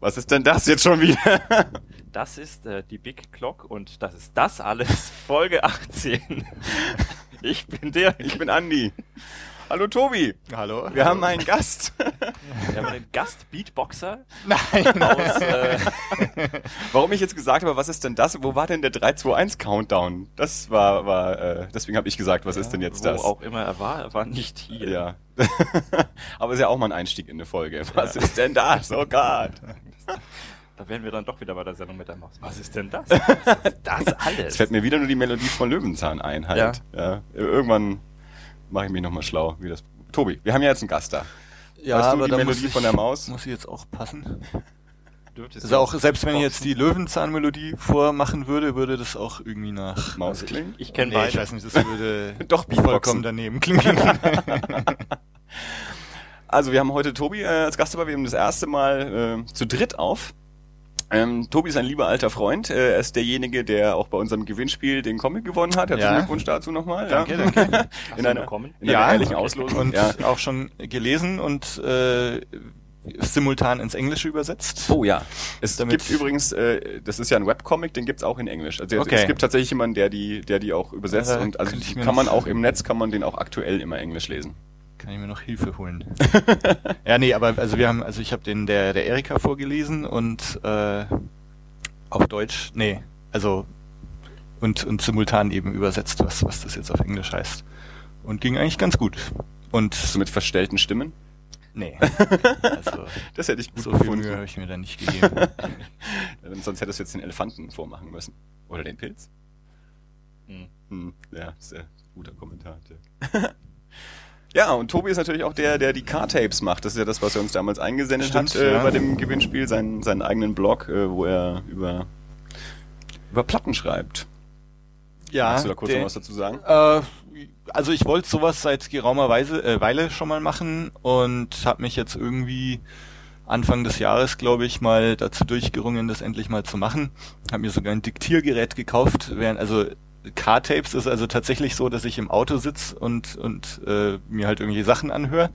Was ist denn das jetzt schon wieder? Das ist äh, die Big Clock und das ist das alles, Folge 18. Ich bin der. Ich bin Andi. Hallo Tobi. Hallo. Wir haben einen Gast. Wir haben einen Gast-Beatboxer. Nein. Aus, äh, Warum ich jetzt gesagt habe, was ist denn das? Wo war denn der 3-2-1 Countdown? Das war, war äh, deswegen habe ich gesagt, was ist denn jetzt wo das? auch immer er war, er war nicht hier. Ja. Aber ist ja auch mal ein Einstieg in eine Folge. Was ist denn das? Oh Gott. Da wären wir dann doch wieder bei der Sendung mit der Maus. Was ist denn das? Was ist das alles? Jetzt fällt mir wieder nur die Melodie von Löwenzahn ein halt. Ja. Irgendwann mache ich mich nochmal schlau, wie das. Tobi, wir haben ja jetzt einen Gast da. Ja, weißt du aber die da Melodie muss ich, von der Maus? Muss ich jetzt auch passen. Also auch, selbst wenn ich jetzt die Löwenzahn-Melodie vormachen würde, würde das auch irgendwie nach Maus Also klingen? Ich, ich kenne Nee, ich beide. weiß nicht, das würde Doch, Beatboxen. vollkommen daneben klingen. Also wir haben heute Tobi äh, als Gast dabei. Wir haben das erste Mal äh, zu dritt auf. Ähm, Tobi ist ein lieber alter Freund. Äh, er ist derjenige, der auch bei unserem Gewinnspiel den Comic gewonnen hat. Herzlichen Ja. Glückwunsch dazu nochmal. Danke, ja. danke. Hast In einer, bekommen? in einer Ja, ehrlichen okay. Auslosung. und ja. auch schon gelesen und äh, simultan ins Englische übersetzt. Oh ja. Es Damit- gibt übrigens, äh, das ist ja ein Webcomic, den gibt's auch in Englisch. Also Okay. es gibt tatsächlich jemanden, der die, der die auch übersetzt Ja, und also kann man auch im Netz, kann man den auch aktuell immer Englisch lesen. Kann ich mir noch Hilfe holen. ja, nee, aber also wir haben, also ich habe den der der Erika vorgelesen und äh, auf Deutsch, nee, also und und simultan eben übersetzt, was was das jetzt auf Englisch heißt. Und ging eigentlich ganz gut. Und So mit verstellten Stimmen. nee, also Das hätte ich gut so viel gefunden. Mühe habe ich mir da nicht gegeben. Sonst hättest du jetzt den Elefanten vormachen müssen. Oder den Pilz. Hm. Hm, ja, sehr guter Kommentar. Dirk. Ja, und Tobi ist natürlich auch der, der die Car-Tapes macht. Das ist ja das, was er uns damals eingesendet Stimmt, hat äh, ja. bei dem Gewinnspiel, seinen, seinen eigenen Blog, äh, wo er über, über Platten schreibt. ja, Magst du da kurz der- noch was dazu sagen? Äh, also ich wollte sowas seit geraumer Weise, äh, Weile schon mal machen und habe mich jetzt irgendwie Anfang des Jahres, glaube ich, mal dazu durchgerungen, das endlich mal zu machen. Habe mir sogar ein Diktiergerät gekauft, während also Car-Tapes ist also tatsächlich so, dass ich im Auto sitz und und äh, mir halt irgendwelche Sachen anhöre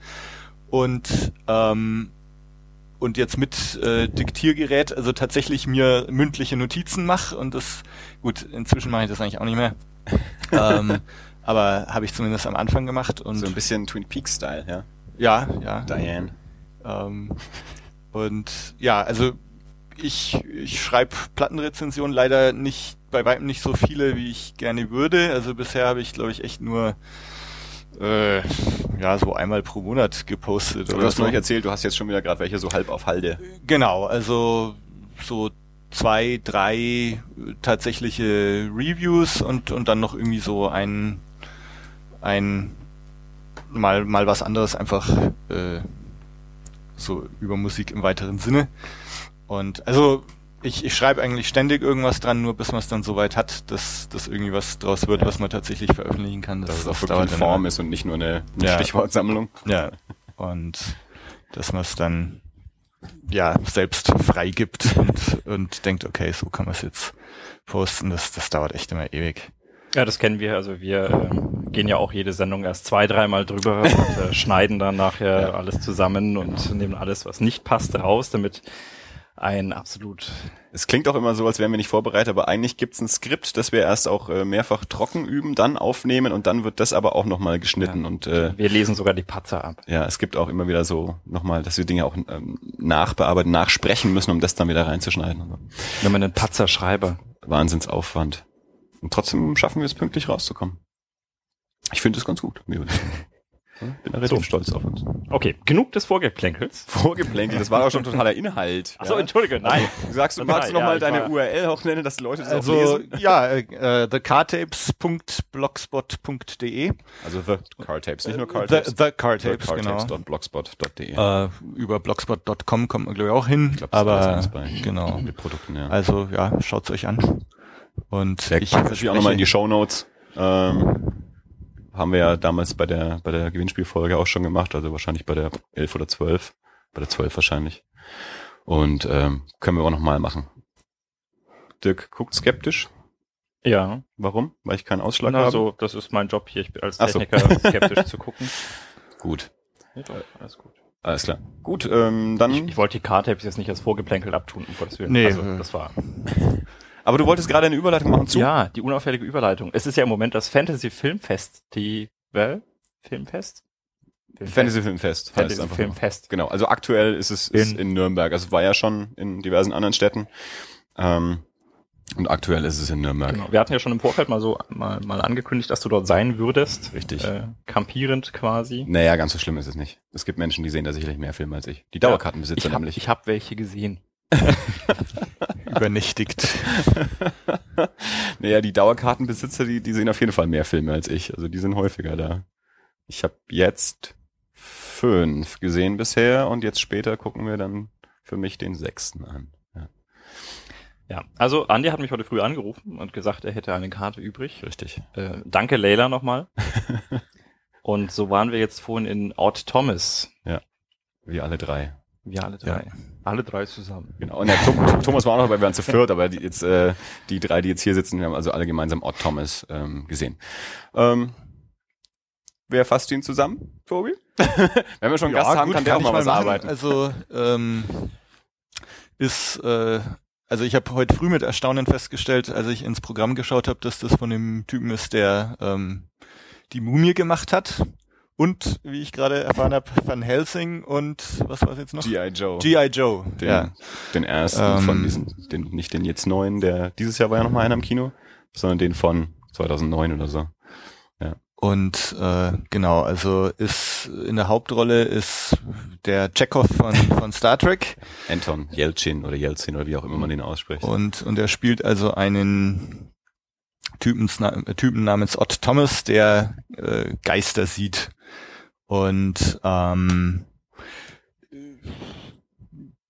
und ähm, und jetzt mit äh, Diktiergerät also tatsächlich mir mündliche Notizen mache und das gut inzwischen mache ich das eigentlich auch nicht mehr ähm, aber habe ich zumindest am Anfang gemacht und So ein bisschen Twin Peaks-Style, ja. ja, ja. Diane. Ähm, und ja, also ich, ich schreibe Plattenrezensionen leider nicht, bei weitem nicht so viele, wie ich gerne würde. Also bisher habe ich, glaube ich, echt nur äh, ja, so einmal pro Monat gepostet. Du oder hast so. mir nicht erzählt, du hast jetzt schon wieder gerade welche so halb auf Halde. Genau, also so zwei, drei tatsächliche Reviews und, und dann noch irgendwie so ein, ein mal, mal was anderes einfach äh, so über Musik im weiteren Sinne. Und also ich, ich schreibe eigentlich ständig irgendwas dran, nur bis man es dann soweit hat, dass, dass irgendwie was draus wird, was man tatsächlich veröffentlichen kann. Dass es auch wirklich Form ist und nicht nur eine, eine Ja. Stichwortsammlung. Ja. Und dass man es dann ja selbst freigibt und, und denkt, okay, so kann man es jetzt posten, das, das dauert echt immer ewig. Ja, das kennen wir. Also wir ähm, gehen ja auch jede Sendung erst zwei, dreimal drüber und äh, schneiden dann nachher Ja. alles zusammen und nehmen alles, was nicht passt, raus, damit ein absolut Es klingt auch immer so, als wären wir nicht vorbereitet, aber eigentlich gibt's ein Skript, das wir erst auch äh, mehrfach trocken üben, dann aufnehmen und dann wird das aber auch nochmal geschnitten Ja. und äh, Wir lesen sogar die Patzer ab. ja, es gibt auch immer wieder so nochmal, dass wir Dinge auch ähm, nachbearbeiten, nachsprechen müssen, um das dann wieder reinzuschneiden. Wenn man einen Patzer schreibe. Wahnsinnsaufwand. Und trotzdem schaffen wir es pünktlich rauszukommen. Ich finde es ganz gut. Bin da relativ So. stolz auf uns. Okay, genug des Vorgeplänkels. Vorgeplänkelt, das war auch schon totaler Inhalt. Achso, ja? entschuldige, nein. Sagst du, magst du noch ja, mal ich deine URL auch nennen, dass die Leute das auch Also lesen? ja, äh, thecartapes.blogspot.de Also The Car Tapes, nicht nur Car The, Tapes. the Cartapes, genau. Cartapes.blogspot.de. Äh, über blogspot.com kommt man glaube ich auch hin, glaub, das ist aber genau. Mit Produkten, ja. Also ja, schaut's euch an. Und Der ich natürlich auch nochmal in die Show Notes. Ähm, haben wir ja damals bei der, bei der Gewinnspielfolge auch schon gemacht, also wahrscheinlich bei der 11 oder 12. Bei der 12 wahrscheinlich. Und ähm, können wir auch nochmal machen. Dirk guckt skeptisch. Ja, Warum? Weil ich keinen Ausschlag na, habe? so, das ist mein Job hier, ich bin als Ach so. Techniker skeptisch zu gucken. Gut. Ja, doch, alles gut. Alles klar. Gut, ähm, dann. Ich, ich wollte die Karte jetzt nicht als Vorgeplänkel abtun, um Gottes Willen. Nee. Also, das war. Aber du wolltest gerade eine Überleitung machen zu. Ja, die unauffällige Überleitung. Es ist ja im Moment das Fantasy Filmfest, die, well, Filmfest? Fantasy Filmfest. heißt Fantasy Filmfest. Genau, also aktuell ist es ist In- in, Nürnberg. Also es war ja schon in diversen anderen Städten. Ähm, und aktuell ist es in Nürnberg. Genau. Wir hatten ja schon im Vorfeld mal so mal, mal angekündigt, dass du dort sein würdest. Richtig. Äh, kampierend quasi. Naja, ganz so schlimm ist es nicht. Es gibt Menschen, die sehen da sicherlich mehr Filme als ich. Die Dauerkartenbesitzer ich hab, nämlich. Ich habe welche gesehen. Übernächtigt. naja, die Dauerkartenbesitzer, die, die sehen auf jeden Fall mehr Filme als ich. Also die sind häufiger da. Ich habe jetzt fünf gesehen bisher und jetzt später gucken wir dann für mich den sechsten an. Ja, Ja, also Andi hat mich heute früh angerufen und gesagt, er hätte eine Karte übrig. richtig. Äh, danke Leila nochmal. und so waren wir jetzt vorhin in Ort Thomas. Wir alle drei. Wir alle drei. Alle drei zusammen. Genau. Und der Thomas war auch noch dabei, wir waren zu viert, aber die, jetzt, äh, die drei, die jetzt hier sitzen, wir haben also alle gemeinsam Odd Thomas ähm, gesehen. Ähm, wer fasst ihn zusammen, Tobi? Wenn wir schon einen Gast haben, gut, kann der auch ich mal was machen. arbeiten. Also ähm, ist, äh, also ich habe heute früh mit Erstaunen festgestellt, als ich ins Programm geschaut habe, dass das von dem Typen ist, der ähm, die Mumie gemacht hat. Und, wie ich gerade erfahren habe, Van Helsing und was war es jetzt noch? G.I. Joe. G.I. Joe. den, ja. den ersten Ähm, von diesen, den, nicht den jetzt neuen, der dieses Jahr war ja noch mal einer im Kino, sondern den von 2009 oder so. Und äh, genau, also ist in der Hauptrolle ist der Chekhov von, von Star Trek. Anton Yelchin oder Yeltsin oder wie auch immer man den ausspricht. Und, und er spielt also einen Typen, Typen namens Ott Thomas, der äh, Geister sieht. Und ähm,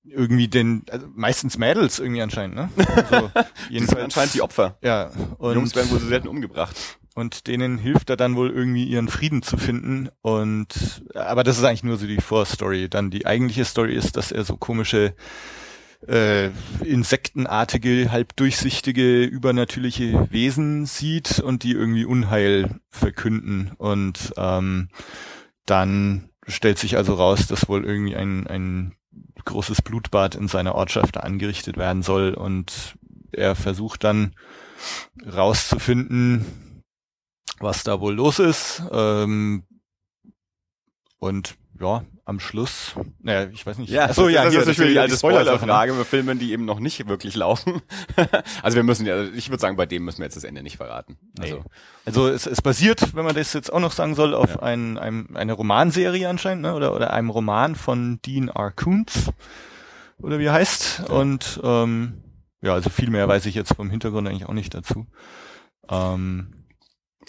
irgendwie den, also meistens Mädels irgendwie anscheinend, ne? Also jedenfalls anscheinend die Opfer. Ja, und, Jungs werden wohl so selten umgebracht. und denen hilft er dann wohl irgendwie ihren Frieden zu finden. Und aber das ist eigentlich nur so die Vorstory. Dann die eigentliche Story ist, dass er so komische äh, insektenartige, halb durchsichtige, übernatürliche Wesen sieht und die irgendwie Unheil verkünden. Und ähm, dann stellt sich also raus, dass wohl irgendwie ein, ein großes Blutbad in seiner Ortschaft angerichtet werden soll. Und er versucht dann rauszufinden, was da wohl los ist. Ähm, und ja, am Schluss, naja, ich weiß nicht. Achso, Ach ja, das hier, ist natürlich die alte ne? Spoilerfrage bei Filmen, die eben noch nicht wirklich laufen. also wir müssen ja, ich würde sagen, bei dem müssen wir jetzt das Ende nicht verraten. Also, Nee. Also es, es basiert, wenn man das jetzt auch noch sagen soll, auf Ja. ein, einem, eine Romanserie anscheinend, ne? oder, oder einem Roman von Dean R. Koontz, oder wie er heißt. Und ähm, ja, also viel mehr weiß ich jetzt vom Hintergrund eigentlich auch nicht dazu. Ähm,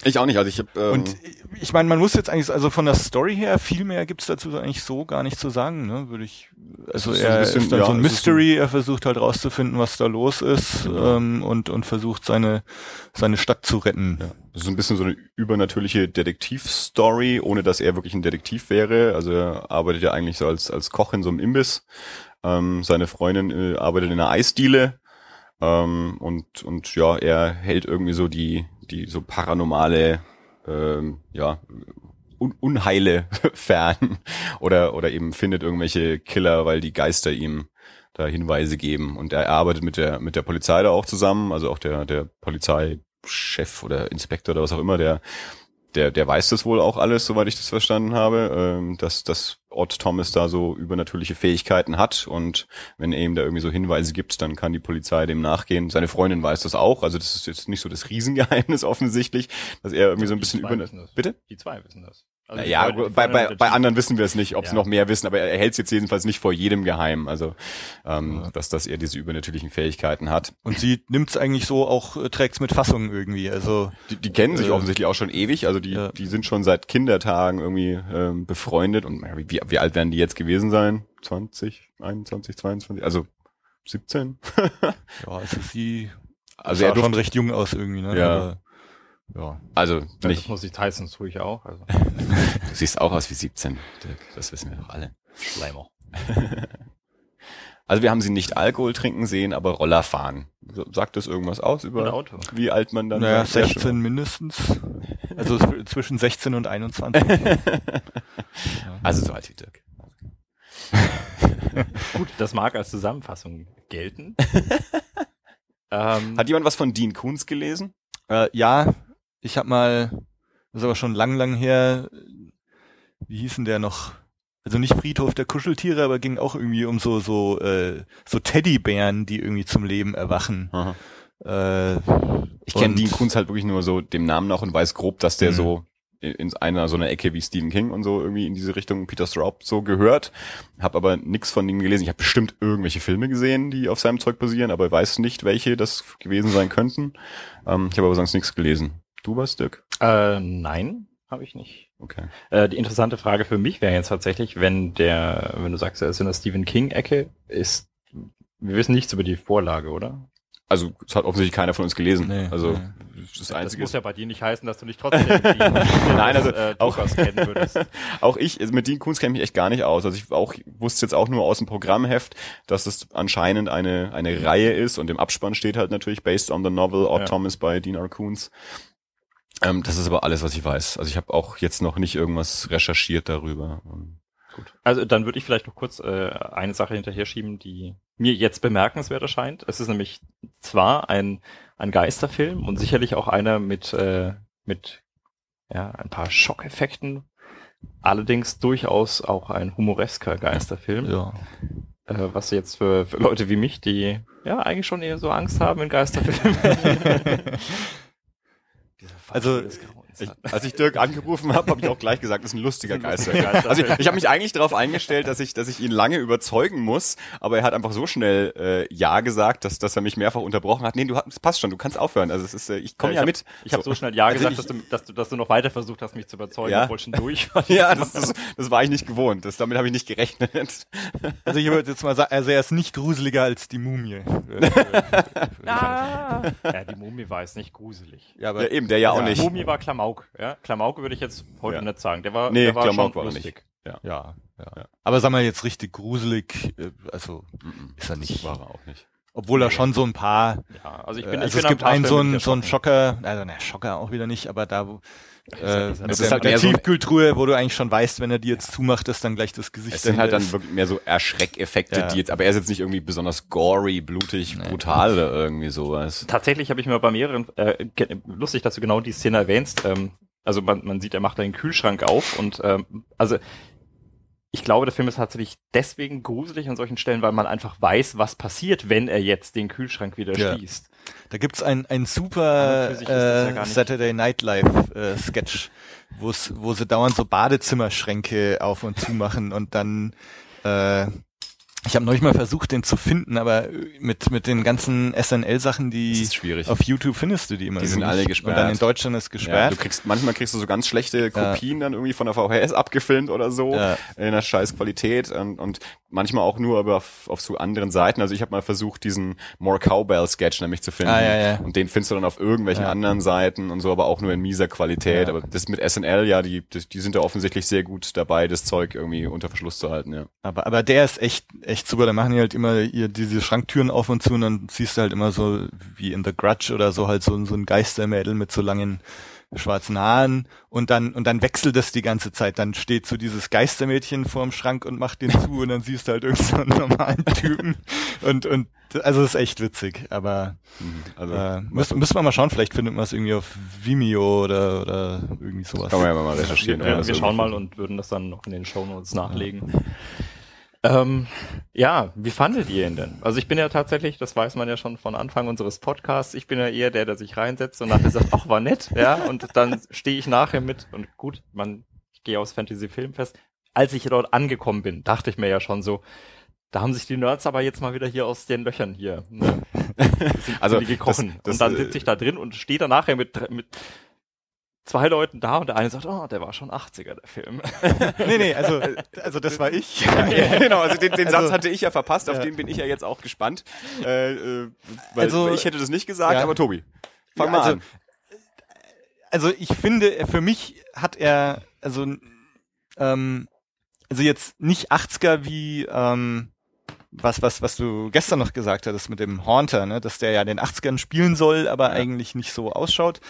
ich auch nicht, also ich habe ähm, und ich meine, man muss jetzt eigentlich, also von der Story her, viel mehr gibt's dazu eigentlich so gar nicht zu sagen, ne? Würde ich. Also ist so ein er bisschen- ist dann ja, so ein Mystery, er versucht halt rauszufinden, was da los ist, Genau. ähm, und, und versucht seine, seine Stadt zu retten. Ja. Das ist ein bisschen so eine übernatürliche Detektivstory, ohne dass er wirklich ein Detektiv wäre. Also er arbeitet ja eigentlich so als, als Koch in so einem Imbiss. Ähm, seine Freundin äh, arbeitet in einer Eisdiele. Ähm, und, und ja, er hält irgendwie so die, die so paranormale, ähm, ja, Un Unheile fern. Oder, oder eben findet irgendwelche Killer, weil die Geister ihm da Hinweise geben. Und er arbeitet mit der, mit der Polizei da auch zusammen, also auch der, der Polizeichef oder Inspektor oder was auch immer, der, der, der weiß das wohl auch alles, soweit ich das verstanden habe, ähm, dass, dass Ott Thomas da so übernatürliche Fähigkeiten hat und wenn er ihm da irgendwie so Hinweise gibt, dann kann die Polizei dem nachgehen. Seine Freundin weiß das auch, also das ist jetzt nicht so das Riesengeheimnis offensichtlich, dass er irgendwie so ein bisschen über... Bitte? Die zwei wissen das. Also ja, bei, bei, bei anderen wissen wir es nicht, ob sie Ja. noch mehr wissen, aber er hält es jetzt jedenfalls nicht vor jedem geheim, also ähm, Ja. dass, dass er diese übernatürlichen Fähigkeiten hat. Und sie nimmt's eigentlich so auch, äh, trägt's mit Fassung irgendwie. Also Die, die kennen sich Äh, offensichtlich auch schon ewig, also die, ja. die sind schon seit Kindertagen irgendwie ähm, befreundet und wie, wie, alt werden die jetzt gewesen sein? 20, 21, 22, also 17? ja, also sie Also er schon durfte, recht jung aus irgendwie, ne? Ja. Ja. also Ja, Das nicht, muss ich heißen, das tue ich auch. Also. du siehst auch aus wie 17, Dirk, das wissen wir doch alle. Schleimer. Also wir haben sie nicht Alkohol trinken sehen, aber Roller fahren. Sagt das irgendwas aus über Auto. wie alt man dann Naja, war? Sehr 16 mindestens. Also zwischen 16 und 21. Also so alt wie Dirk. Gut, das mag als Zusammenfassung gelten. ähm, Hat jemand was von Dean Koons gelesen? Äh, ja, ich habe mal, das ist aber schon lang, lang her, wie hieß denn der noch? Also nicht Friedhof der Kuscheltiere, aber ging auch irgendwie um so so äh, so Teddybären, die irgendwie zum Leben erwachen. Äh, ich kenne Dean Kunz halt wirklich nur so dem Namen noch und weiß grob, dass der mhm. so in einer so einer Ecke wie Stephen King und so irgendwie in diese Richtung Peter Straub so gehört, habe aber nichts von ihm gelesen. Ich habe bestimmt irgendwelche Filme gesehen, die auf seinem Zeug basieren, aber weiß nicht, welche das gewesen sein könnten. Ähm, ich habe aber sonst nichts gelesen. Du was, Dirk? Äh, nein, habe ich nicht. Okay. Äh, die interessante Frage für mich wäre jetzt tatsächlich, wenn der, wenn du sagst, er ist in der Stephen King-Ecke, ist, wir wissen nichts über die Vorlage, oder? Also, es hat offensichtlich keiner von uns gelesen. Nee, also, nee. das Einzige. Das muss ja bei dir nicht heißen, dass du nicht trotzdem Nein, also, äh, auch, kennen würdest. auch ich, also mit Dean Kunz kenne ich mich echt gar nicht aus. Also, ich auch, wusste jetzt auch nur aus dem Programmheft, dass es anscheinend eine, eine Reihe ist und im Abspann steht halt natürlich based on the novel Odd ja. Thomas by Dean R. Kunz. Ähm, das ist aber alles, was ich weiß. Also ich habe auch jetzt noch nicht irgendwas recherchiert darüber. Gut. Also dann würde ich vielleicht noch kurz äh, eine Sache hinterher schieben, die mir jetzt bemerkenswert erscheint. Es ist nämlich zwar ein, ein Geisterfilm und sicherlich auch einer mit, äh, mit ja, ein paar Schockeffekten, allerdings durchaus auch ein humoresker Geisterfilm. Ja. Äh, was jetzt für, für Leute wie mich, die ja eigentlich schon eher so Angst haben in Geisterfilmen. also ich, als ich Dirk angerufen habe, habe ich auch gleich gesagt, das ist ein lustiger Geister. Also ich, ich habe mich eigentlich darauf eingestellt, dass ich, dass ich ihn lange überzeugen muss, aber er hat einfach so schnell äh, ja gesagt, dass, dass er mich mehrfach unterbrochen hat. Nee, du das passt schon, du kannst aufhören. Also es ist, äh, ich komme ja, ja, mit. Ich habe so schnell ja also gesagt, dass, du, dass, du, dass du noch weiter versucht hast, mich zu überzeugen, ja. obwohl schon durch war. ja, das, das, das war ich nicht gewohnt. Das, damit habe ich nicht gerechnet. Also ich würde jetzt mal sagen, also er ist nicht gruseliger als die Mumie. ah. Ja, die Mumie war jetzt nicht gruselig. Ja, aber ja, eben, der ja, auch nicht. Die Mumie war Klamauk. Ja? Klamauk würde ich jetzt heute ja. nicht sagen. Der war, nee, der war Klamauk schon war lustig. Ja. Ja, ja. ja. Aber sag mal jetzt richtig gruselig, äh, also mm ist er nicht. War er auch nicht. Obwohl er schon so ein paar. Ja, also ich bin. Also ich es gibt einen so einen so einen Schocker, also ne Schocker auch wieder nicht, aber da wo äh, mit der, halt der Tiefkühltruhe, wo du eigentlich schon weißt, wenn er die jetzt zumacht, ist dann gleich das Gesicht. Es sind halt dann wirklich mehr so Erschreckeffekte, ja. die jetzt, aber er ist jetzt nicht irgendwie besonders gory, blutig, nee. brutal oder irgendwie sowas. Tatsächlich habe ich mir bei mehreren, äh, lustig, dass du genau die Szene erwähnst, ähm, also man, man sieht, er macht einen Kühlschrank auf und ähm, also ich glaube, der Film ist tatsächlich deswegen gruselig an solchen Stellen, weil man einfach weiß, was passiert, wenn er jetzt den Kühlschrank wieder ja. schließt. Da gibt's ein, ein super äh, ja Saturday Night Live äh, Sketch, wo sie dauernd so Badezimmerschränke auf und zu machen und dann äh, ich habe neulich mal versucht, den zu finden, aber mit mit den ganzen SNL-Sachen, die auf YouTube findest du die immer. Die sind alle gesperrt. Und dann in Deutschland ist gesperrt. Ja, du kriegst manchmal kriegst du so ganz schlechte Kopien ja. dann irgendwie von der VHS abgefilmt oder so ja. in einer scheiß Qualität und, und manchmal auch nur aber auf, auf so anderen Seiten. Also ich habe mal versucht, diesen More Cowbell Sketch nämlich zu finden ah, ja, ja. und den findest du dann auf irgendwelchen anderen Seiten und so, aber auch nur in mieser Qualität. Aber das mit SNL, ja, die die, die sind da offensichtlich sehr gut dabei, das Zeug irgendwie unter Verschluss zu halten. Ja. Aber aber der ist echt echt super. Da machen die halt immer ihr diese Schranktüren auf und zu und dann siehst du halt immer so wie in The Grudge oder so halt so, so ein Geistermädel mit so langen schwarzen Haaren und dann und dann wechselt das die ganze Zeit. Dann steht so dieses Geistermädchen vorm Schrank und macht den zu und dann siehst du halt irgendeinen so normalen Typen und und also ist echt witzig, aber mhm. also, äh, müssen, müssen wir mal schauen, vielleicht findet man es irgendwie auf Vimeo oder oder irgendwie sowas. Kann man ja mal recherchieren. Ja, wir, wir schauen mal und würden das dann noch in den Show Notes nachlegen. Ja. Ähm, ja, wie fandet ihr ihn denn? Also ich bin ja tatsächlich, das weiß man ja schon von Anfang unseres Podcasts, ich bin ja eher der, der sich reinsetzt und nachher sagt, ach, war nett, ja, und dann stehe ich nachher mit und gut, man, ich gehe aus Fantasy Filmfest. Als ich dort angekommen bin, dachte ich mir ja schon so, da haben sich die Nerds aber jetzt mal wieder hier aus den Löchern hier. Ne? also die gekrochen. Das, das, und dann sitze ich da drin und stehe da nachher mit, mit zwei Leuten da und der eine sagt, oh, der war schon 80er, der Film. nee, nee, also, also das war ich. ja, genau, also den, den also, Satz hatte ich ja verpasst, auf ja. den bin ich ja jetzt auch gespannt. Äh, äh, weil, also, ich hätte das nicht gesagt, aber Tobi, fang mal also, an. Also ich finde, für mich hat er, also, ähm, also jetzt nicht 80er wie, ähm, was, was, was du gestern noch gesagt hattest mit dem Haunter, ne, dass der ja den 80ern spielen soll, aber ja. eigentlich nicht so ausschaut.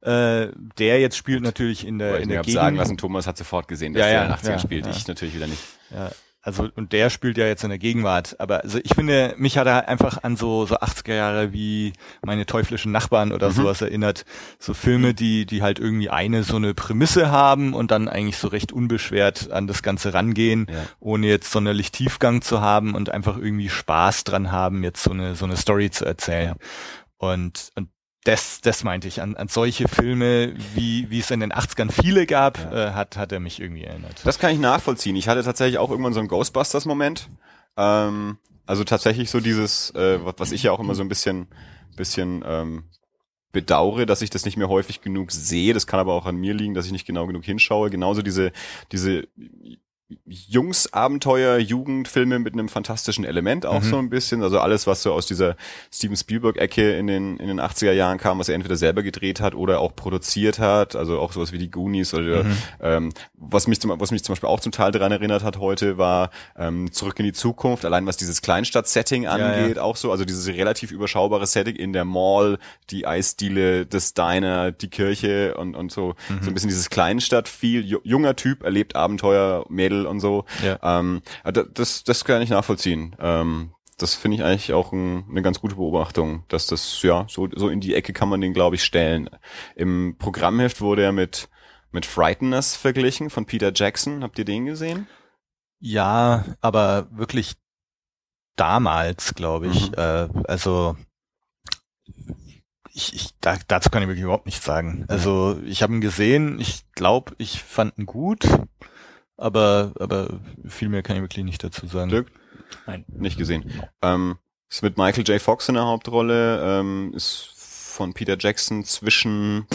Äh, der jetzt spielt natürlich in der, in der Gegend. sagen lassen, Thomas hat sofort gesehen, dass ja, der in den 80ern spielt. Ich natürlich wieder nicht. Ja. Also und der spielt ja jetzt in der Gegenwart, aber also ich finde, mich hat er einfach an so so 80er Jahre wie meine teuflischen Nachbarn oder mhm. sowas erinnert, so Filme, die die halt irgendwie eine so eine Prämisse haben und dann eigentlich so recht unbeschwert an das ganze rangehen, ja. ohne jetzt sonderlich Tiefgang zu haben und einfach irgendwie Spaß dran haben, jetzt so eine so eine Story zu erzählen. Ja. Und und das, das meinte ich. An, an solche Filme, wie, wie es in den 80ern viele gab, ja. äh, hat, hat er mich irgendwie erinnert. Das kann ich nachvollziehen. Ich hatte tatsächlich auch irgendwann so einen Ghostbusters-Moment. Ähm, also tatsächlich so dieses, äh, was ich ja auch immer so ein bisschen, bisschen ähm, bedauere, dass ich das nicht mehr häufig genug sehe. Das kann aber auch an mir liegen, dass ich nicht genau genug hinschaue. Genauso diese, diese Jungs-Abenteuer, Jugendfilme mit einem fantastischen Element auch mhm. so ein bisschen. Also alles, was so aus dieser Steven Spielberg-Ecke in den, in den 80er Jahren kam, was er entweder selber gedreht hat oder auch produziert hat. Also auch sowas wie die Goonies oder mhm. ähm, was mich zum, was mich zum Beispiel auch zum Teil daran erinnert hat heute, war ähm, Zurück in die Zukunft, allein was dieses Kleinstadt-Setting angeht, ja, ja. auch so. Also dieses relativ überschaubare Setting in der Mall, die Eisdiele, das Diner, die Kirche und, und so. Mhm. So ein bisschen dieses Kleinstadt-Feel. Junger Typ erlebt Abenteuer, Mädel Mädel und so. Ja. Ähm, das, das kann ich nachvollziehen. Ähm, das finde ich eigentlich auch ein, eine ganz gute Beobachtung, dass das, ja, so, so in die Ecke kann man den, glaube ich, stellen. Im Programmheft wurde er mit, mit Frighteners verglichen von Peter Jackson. Habt ihr den gesehen? Ja, aber wirklich damals, glaube ich. Mhm. Äh, also ich, ich da, dazu kann ich wirklich überhaupt nichts sagen. Also ich habe ihn gesehen, ich glaube, ich fand ihn gut aber, aber viel mehr kann ich wirklich nicht dazu sagen. Dirk? Nein. Nicht gesehen. Ähm, ist mit Michael J. Fox in der Hauptrolle, ähm, ist von Peter Jackson zwischen,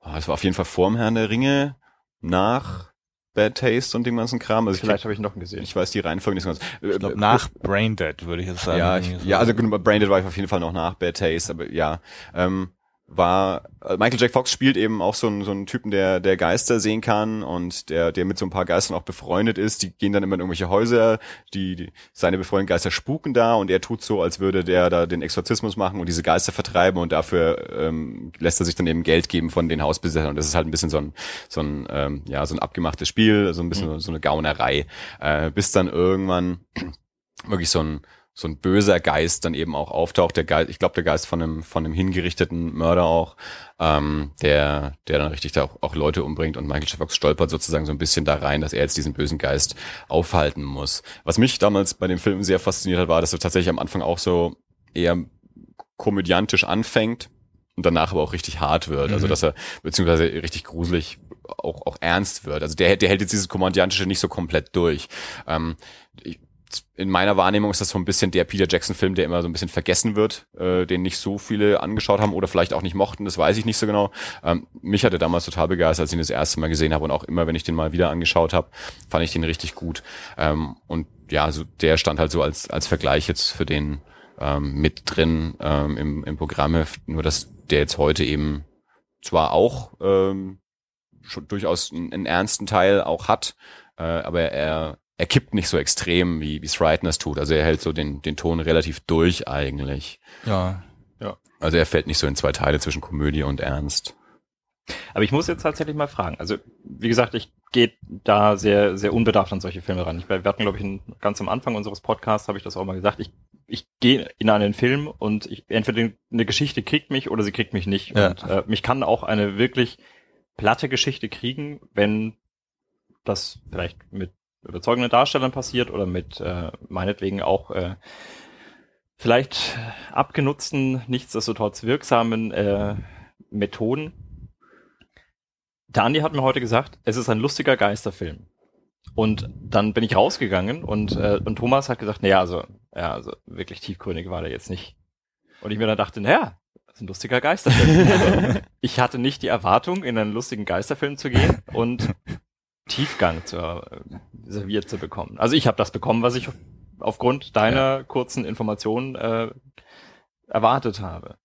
oh, es war auf jeden Fall vorm Herrn der Ringe, nach Bad Taste und dem ganzen Kram. Also Vielleicht habe ich noch gesehen. Ich weiß die Reihenfolge nicht so ganz. Ich glaub, nach Braindead würde ich jetzt sagen. Ja, ich, ja also Braindead war ich auf jeden Fall noch nach Bad Taste, aber ja. Ähm, war äh, Michael Jack Fox spielt eben auch so einen, so einen Typen, der der Geister sehen kann und der der mit so ein paar Geistern auch befreundet ist. Die gehen dann immer in irgendwelche Häuser, die, die seine befreundeten Geister spuken da und er tut so, als würde der da den Exorzismus machen und diese Geister vertreiben und dafür ähm, lässt er sich dann eben Geld geben von den Hausbesitzern und das ist halt ein bisschen so ein so ein ähm, ja so ein abgemachtes Spiel, so ein bisschen mhm. so eine Gaunerei, äh, bis dann irgendwann wirklich so ein so ein böser Geist dann eben auch auftaucht. Der Geist, ich glaube, der Geist von einem, von einem hingerichteten Mörder auch, ähm, der, der dann richtig da auch, auch Leute umbringt und Michael J. Fox stolpert sozusagen so ein bisschen da rein, dass er jetzt diesen bösen Geist aufhalten muss. Was mich damals bei dem Film sehr fasziniert hat, war, dass er tatsächlich am Anfang auch so eher komödiantisch anfängt und danach aber auch richtig hart wird. Also, mhm. Dass er beziehungsweise richtig gruselig auch, auch ernst wird. Also der, der hält jetzt dieses komödiantische nicht so komplett durch. Ähm, ich, in meiner Wahrnehmung ist das so ein bisschen der Peter Jackson-Film, der immer so ein bisschen vergessen wird, äh, den nicht so viele angeschaut haben oder vielleicht auch nicht mochten, das weiß ich nicht so genau. Ähm, mich hatte damals total begeistert, als ich ihn das erste Mal gesehen habe und auch immer, wenn ich den mal wieder angeschaut habe, fand ich den richtig gut. Ähm, und ja, so der stand halt so als, als Vergleich jetzt für den ähm, mit drin ähm, im, im Programm, nur dass der jetzt heute eben zwar auch ähm, schon durchaus einen, einen ernsten Teil auch hat, äh, aber er er kippt nicht so extrem, wie wie Frighteners tut. Also er hält so den, den Ton relativ durch eigentlich. Ja. Ja. Also er fällt nicht so in zwei Teile zwischen Komödie und Ernst. Aber ich muss jetzt tatsächlich mal fragen. Also, wie gesagt, ich gehe da sehr, sehr unbedarft an solche Filme ran. Ich, wir hatten, glaube ich, ganz am Anfang unseres Podcasts, habe ich das auch mal gesagt, ich, ich gehe in einen Film und ich, entweder eine Geschichte kriegt mich oder sie kriegt mich nicht. Ja. Und äh, mich kann auch eine wirklich platte Geschichte kriegen, wenn das vielleicht mit überzeugenden Darstellern passiert oder mit äh, meinetwegen auch äh, vielleicht abgenutzten, nichtsdestotrotz wirksamen äh, Methoden. Der Andi hat mir heute gesagt, es ist ein lustiger Geisterfilm. Und dann bin ich rausgegangen und, äh, und Thomas hat gesagt, naja, also, ja, also wirklich tiefgründig war der jetzt nicht. Und ich mir dann dachte, naja, das ist ein lustiger Geisterfilm. also, ich hatte nicht die Erwartung, in einen lustigen Geisterfilm zu gehen und Tiefgang zu, äh, serviert zu bekommen. Also ich habe das bekommen, was ich aufgrund deiner ja. kurzen Informationen äh, erwartet habe.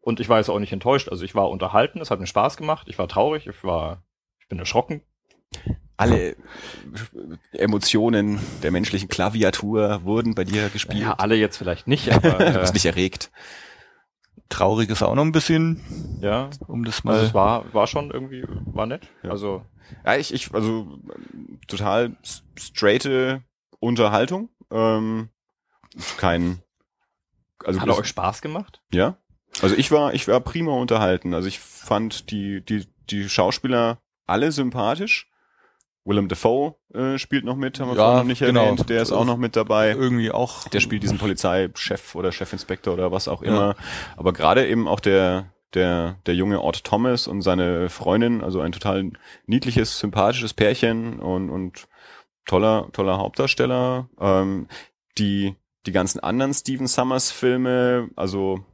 Und ich war jetzt auch nicht enttäuscht. Also ich war unterhalten, es hat mir Spaß gemacht, ich war traurig, ich war, ich bin erschrocken. Alle Emotionen der menschlichen Klaviatur wurden bei dir gespielt. Ja, alle jetzt vielleicht nicht, aber äh, du bist nicht erregt. Traurig ist auch noch ein bisschen. Ja. Um das mal. Also es war, war schon irgendwie, war nett. Ja. Also ja, ich, ich, also total straighte, Unterhaltung. Ähm, kein, also Hat er euch Spaß gemacht? ja. Also ich war, ich war prima unterhalten. Also ich fand die, die, die Schauspieler alle sympathisch. Willem Dafoe äh, spielt noch mit, haben wir Ja, vorhin noch nicht genau. erwähnt. Der ist auch noch mit dabei. Irgendwie auch. Der spielt diesen Polizeichef oder Chefinspektor oder was auch Ja. immer. Aber gerade eben auch der, der, der junge Ort Thomas und seine Freundin, also ein total niedliches, sympathisches Pärchen und, und toller, toller Hauptdarsteller. Ähm, die, die ganzen anderen Steven Summers Filme, also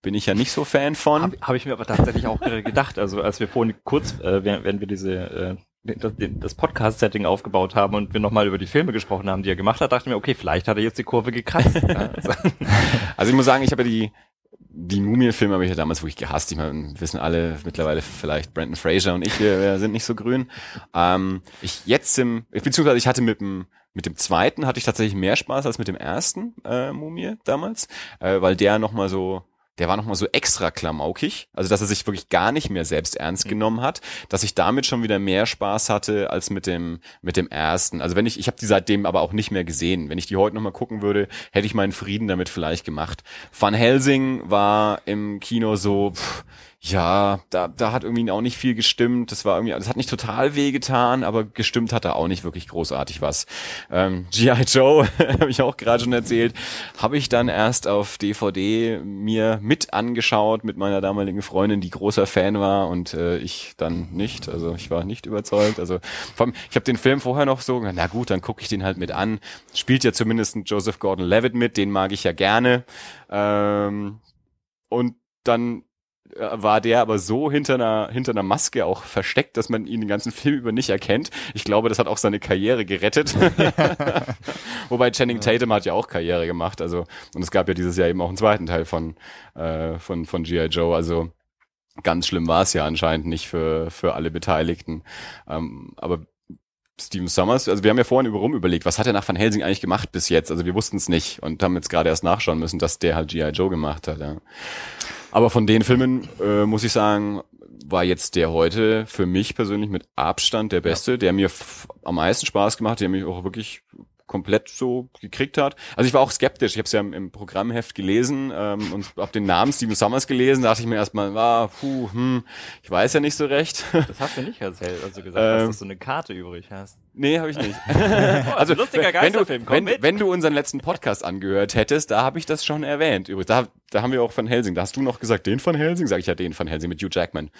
bin ich ja nicht so Fan von. Habe hab ich mir aber tatsächlich auch gedacht. Also als wir vorhin kurz, äh, während, während wir diese äh, das, das Podcast-Setting aufgebaut haben und wir nochmal über die Filme gesprochen haben, die er gemacht hat, dachte ich mir, okay, vielleicht hat er jetzt die Kurve gekratzt. Also, Also ich muss sagen, ich habe ja die, die Mumien-Filme habe ich ja damals wirklich gehasst. Ich meine, wissen alle mittlerweile vielleicht Brandon Fraser und ich, wir, wir sind nicht so grün. Ähm, ich jetzt im, beziehungsweise ich hatte mit dem, mit dem zweiten hatte ich tatsächlich mehr Spaß als mit dem ersten äh, Mumie damals, äh, weil der nochmal so, der war nochmal so extra klamaukig, also dass er sich wirklich gar nicht mehr selbst ernst Mhm. genommen hat, dass ich damit schon wieder mehr Spaß hatte als mit dem mit dem ersten. Also wenn ich ich habe die seitdem aber auch nicht mehr gesehen. Wenn ich die heute nochmal gucken würde, hätte ich meinen Frieden damit vielleicht gemacht. Van Helsing war im Kino so pff, ja, da, da hat irgendwie auch nicht viel gestimmt. Das war irgendwie, das hat nicht total wehgetan, aber gestimmt hat da auch nicht wirklich großartig was. Ähm, G.I. Joe, habe ich auch gerade schon erzählt, habe ich dann erst auf DVD mir mit angeschaut mit meiner damaligen Freundin, die großer Fan war und äh, ich dann nicht. Also ich war nicht überzeugt. Also vor allem, ich habe den Film vorher noch so, na gut, dann gucke ich den halt mit an. Spielt ja zumindest Joseph Gordon-Levitt mit, den mag ich ja gerne. Ähm, und dann war der aber so hinter einer, hinter einer Maske auch versteckt, dass man ihn den ganzen Film über nicht erkennt. Ich glaube, das hat auch seine Karriere gerettet. Wobei Channing Tatum hat ja auch Karriere gemacht. Also, und es gab ja dieses Jahr eben auch einen zweiten Teil von, äh, von, von G.I. Joe. Also, ganz schlimm war es ja anscheinend nicht für, für alle Beteiligten. Ähm, aber Steven Summers, also wir haben ja vorhin über rum überlegt, was hat er nach Van Helsing eigentlich gemacht bis jetzt? Also wir wussten es nicht und haben jetzt gerade erst nachschauen müssen, dass der halt G.I. Joe gemacht hat. Ja. Aber von den Filmen äh, muss ich sagen, war jetzt der heute für mich persönlich mit Abstand der beste, der mir am meisten Spaß gemacht, der mich auch wirklich komplett so gekriegt hat. Also ich war auch skeptisch. Ich habe es ja im, im Programmheft gelesen ähm, und habe den Namen Steven Summers gelesen. Da dachte ich mir erstmal, ah, puh, hm, ich weiß ja nicht so recht. das hast du nicht erzählt, also gesagt Ähm, dass du eine Karte übrig hast. Nee, habe ich nicht. also lustiger wenn du, Geisterfilm, komm wenn, wenn du unseren letzten Podcast angehört hättest, da habe ich das schon erwähnt. Übrigens, da, da haben wir auch Van Helsing. Da hast du noch gesagt, den Van Helsing? Sag ich ja den Van Helsing mit Hugh Jackman.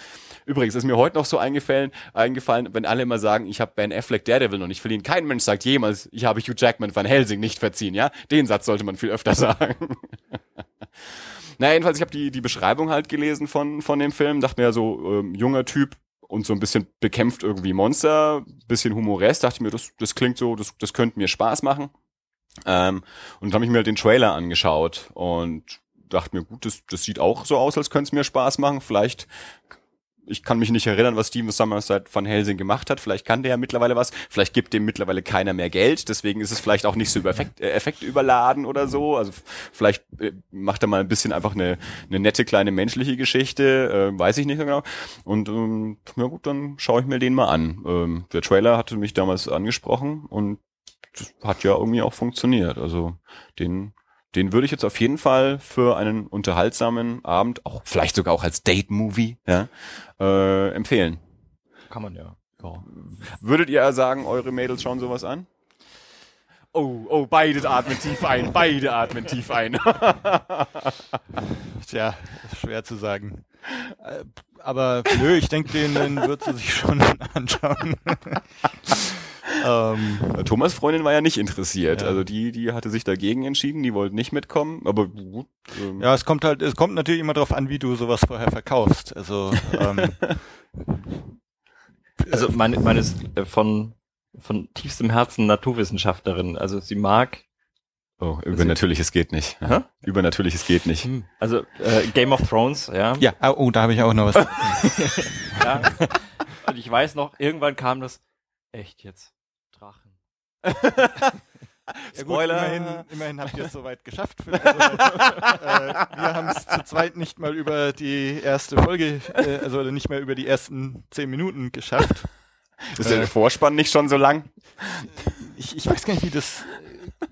Übrigens ist mir heute noch so eingefallen, eingefallen, wenn alle immer sagen, ich habe Ben Affleck Daredevil noch nicht verliehen. Kein Mensch sagt jemals, ich habe Hugh Jackman Van Helsing nicht verziehen. Ja, den Satz sollte man viel öfter sagen. naja, jedenfalls, ich habe die, die Beschreibung halt gelesen von, von dem Film, dachte mir ja so, ähm, junger Typ, und so ein bisschen bekämpft irgendwie Monster, bisschen humoresk, dachte ich mir, das, das klingt so, das, das könnte mir Spaß machen. Ähm, und habe ich mir halt den Trailer angeschaut und dachte mir, gut, das, das sieht auch so aus, als könnte es mir Spaß machen. Vielleicht, ich kann mich nicht erinnern, was Steven Summers seit Van Helsing gemacht hat. Vielleicht kann der ja mittlerweile was. Vielleicht gibt dem mittlerweile keiner mehr Geld. Deswegen ist es vielleicht auch nicht so über Effekt, äh, Effekt überladen oder so. Also vielleicht äh, macht er mal ein bisschen einfach eine, eine nette kleine menschliche Geschichte. Äh, weiß ich nicht so genau. Und ähm, ja gut, dann schaue ich mir den mal an. Ähm, der Trailer hatte mich damals angesprochen und hat ja irgendwie auch funktioniert. Also den, den würde ich jetzt auf jeden Fall für einen unterhaltsamen Abend, auch vielleicht sogar auch als Date-Movie, ja, äh, empfehlen. Kann man ja. ja. Würdet ihr sagen, eure Mädels schauen sowas an? Oh, oh, beide atmen tief ein, beide atmen tief ein. Tja, schwer zu sagen. Äh, Aber nö, ich denke, den, den wird sie sich schon anschauen. Ähm, Thomas Freundin war ja nicht interessiert. Ja. Also die, die hatte sich dagegen entschieden, die wollten nicht mitkommen, aber gut. Ähm, ja, es kommt halt, es kommt natürlich immer darauf an, wie du sowas vorher verkaufst. Also, ähm, Also meine, meine ist äh, von, von tiefstem Herzen Naturwissenschaftlerin. Also sie mag, Oh, übernatürliches geht nicht. Hä? Übernatürliches geht nicht. also äh, Game of Thrones, ja. ja, ah, oh, da habe ich auch noch was. ja. Und ich weiß noch, irgendwann kam das, echt jetzt, Ja, gut, Spoiler. immerhin, immerhin habt ihr es soweit geschafft. Also, äh, wir haben es zu zweit nicht mal über die erste Folge, äh, also nicht mehr über die ersten zehn Minuten geschafft. Ist der Vorspann nicht schon so lang? Ich, ich weiß gar nicht, wie das.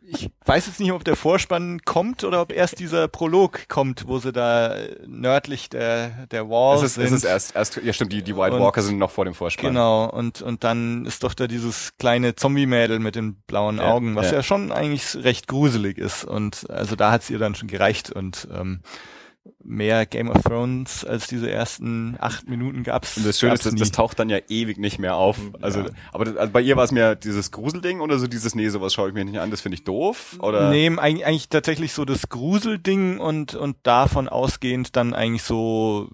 Ich weiß jetzt nicht, ob der Vorspann kommt oder ob erst dieser Prolog kommt, wo sie da nördlich der, der Wall Es ist, sind. es ist erst, erst, ja stimmt, die, die White Und- Walker sind noch vor dem Vorspann. Genau, und, und dann ist doch da dieses kleine Zombie-Mädel mit den blauen Ja, Augen, was ja. ja. schon eigentlich recht gruselig ist. Und also da hat's ihr dann schon gereicht und ähm, mehr Game of Thrones als diese ersten acht Minuten gab's. Und das Schöne ist, das, das taucht dann ja ewig nicht mehr auf. Also, Ja. aber das, also bei ihr war es mehr dieses Gruselding oder so dieses, nee, sowas schaue ich mir nicht an, das finde ich doof? Oder? Nee, eigentlich, eigentlich tatsächlich so das Gruselding und, und davon ausgehend dann eigentlich so,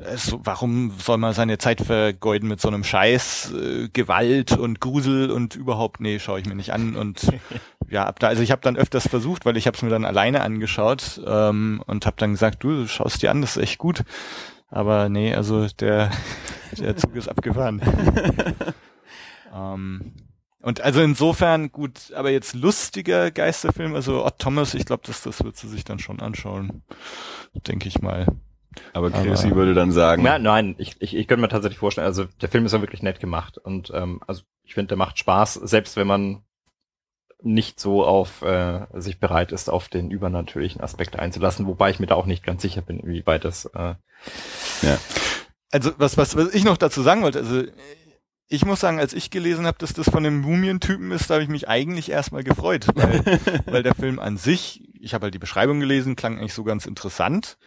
äh, so, warum soll man seine Zeit vergeuden mit so einem Scheiß, äh, Gewalt und Grusel und überhaupt, nee, schaue ich mir nicht an und ja, ab da, also ich habe dann öfters versucht, weil ich habe es mir dann alleine angeschaut ähm, und habe dann gesagt, du schaust dir an, das ist echt gut. Aber nee, also der, der Zug ist abgefahren. ähm, und also insofern gut, aber jetzt lustiger Geisterfilm, also Odd Thomas, ich glaube, das, das wird sie sich dann schon anschauen, denke ich mal. Aber Chrissy würde dann sagen, Ja, nein, ich, ich, ich könnte mir tatsächlich vorstellen, also der Film ist ja wirklich nett gemacht und ähm, also ich finde, der macht Spaß, selbst wenn man nicht so auf äh, sich bereit ist, auf den übernatürlichen Aspekt einzulassen, wobei ich mir da auch nicht ganz sicher bin, wie weit das äh, Also was, was, was ich noch dazu sagen wollte, also ich muss sagen, als ich gelesen habe, dass das von einem Mumientypen ist, da habe ich mich eigentlich erstmal gefreut, weil, weil der Film an sich, ich habe halt die Beschreibung gelesen, klang eigentlich so ganz interessant.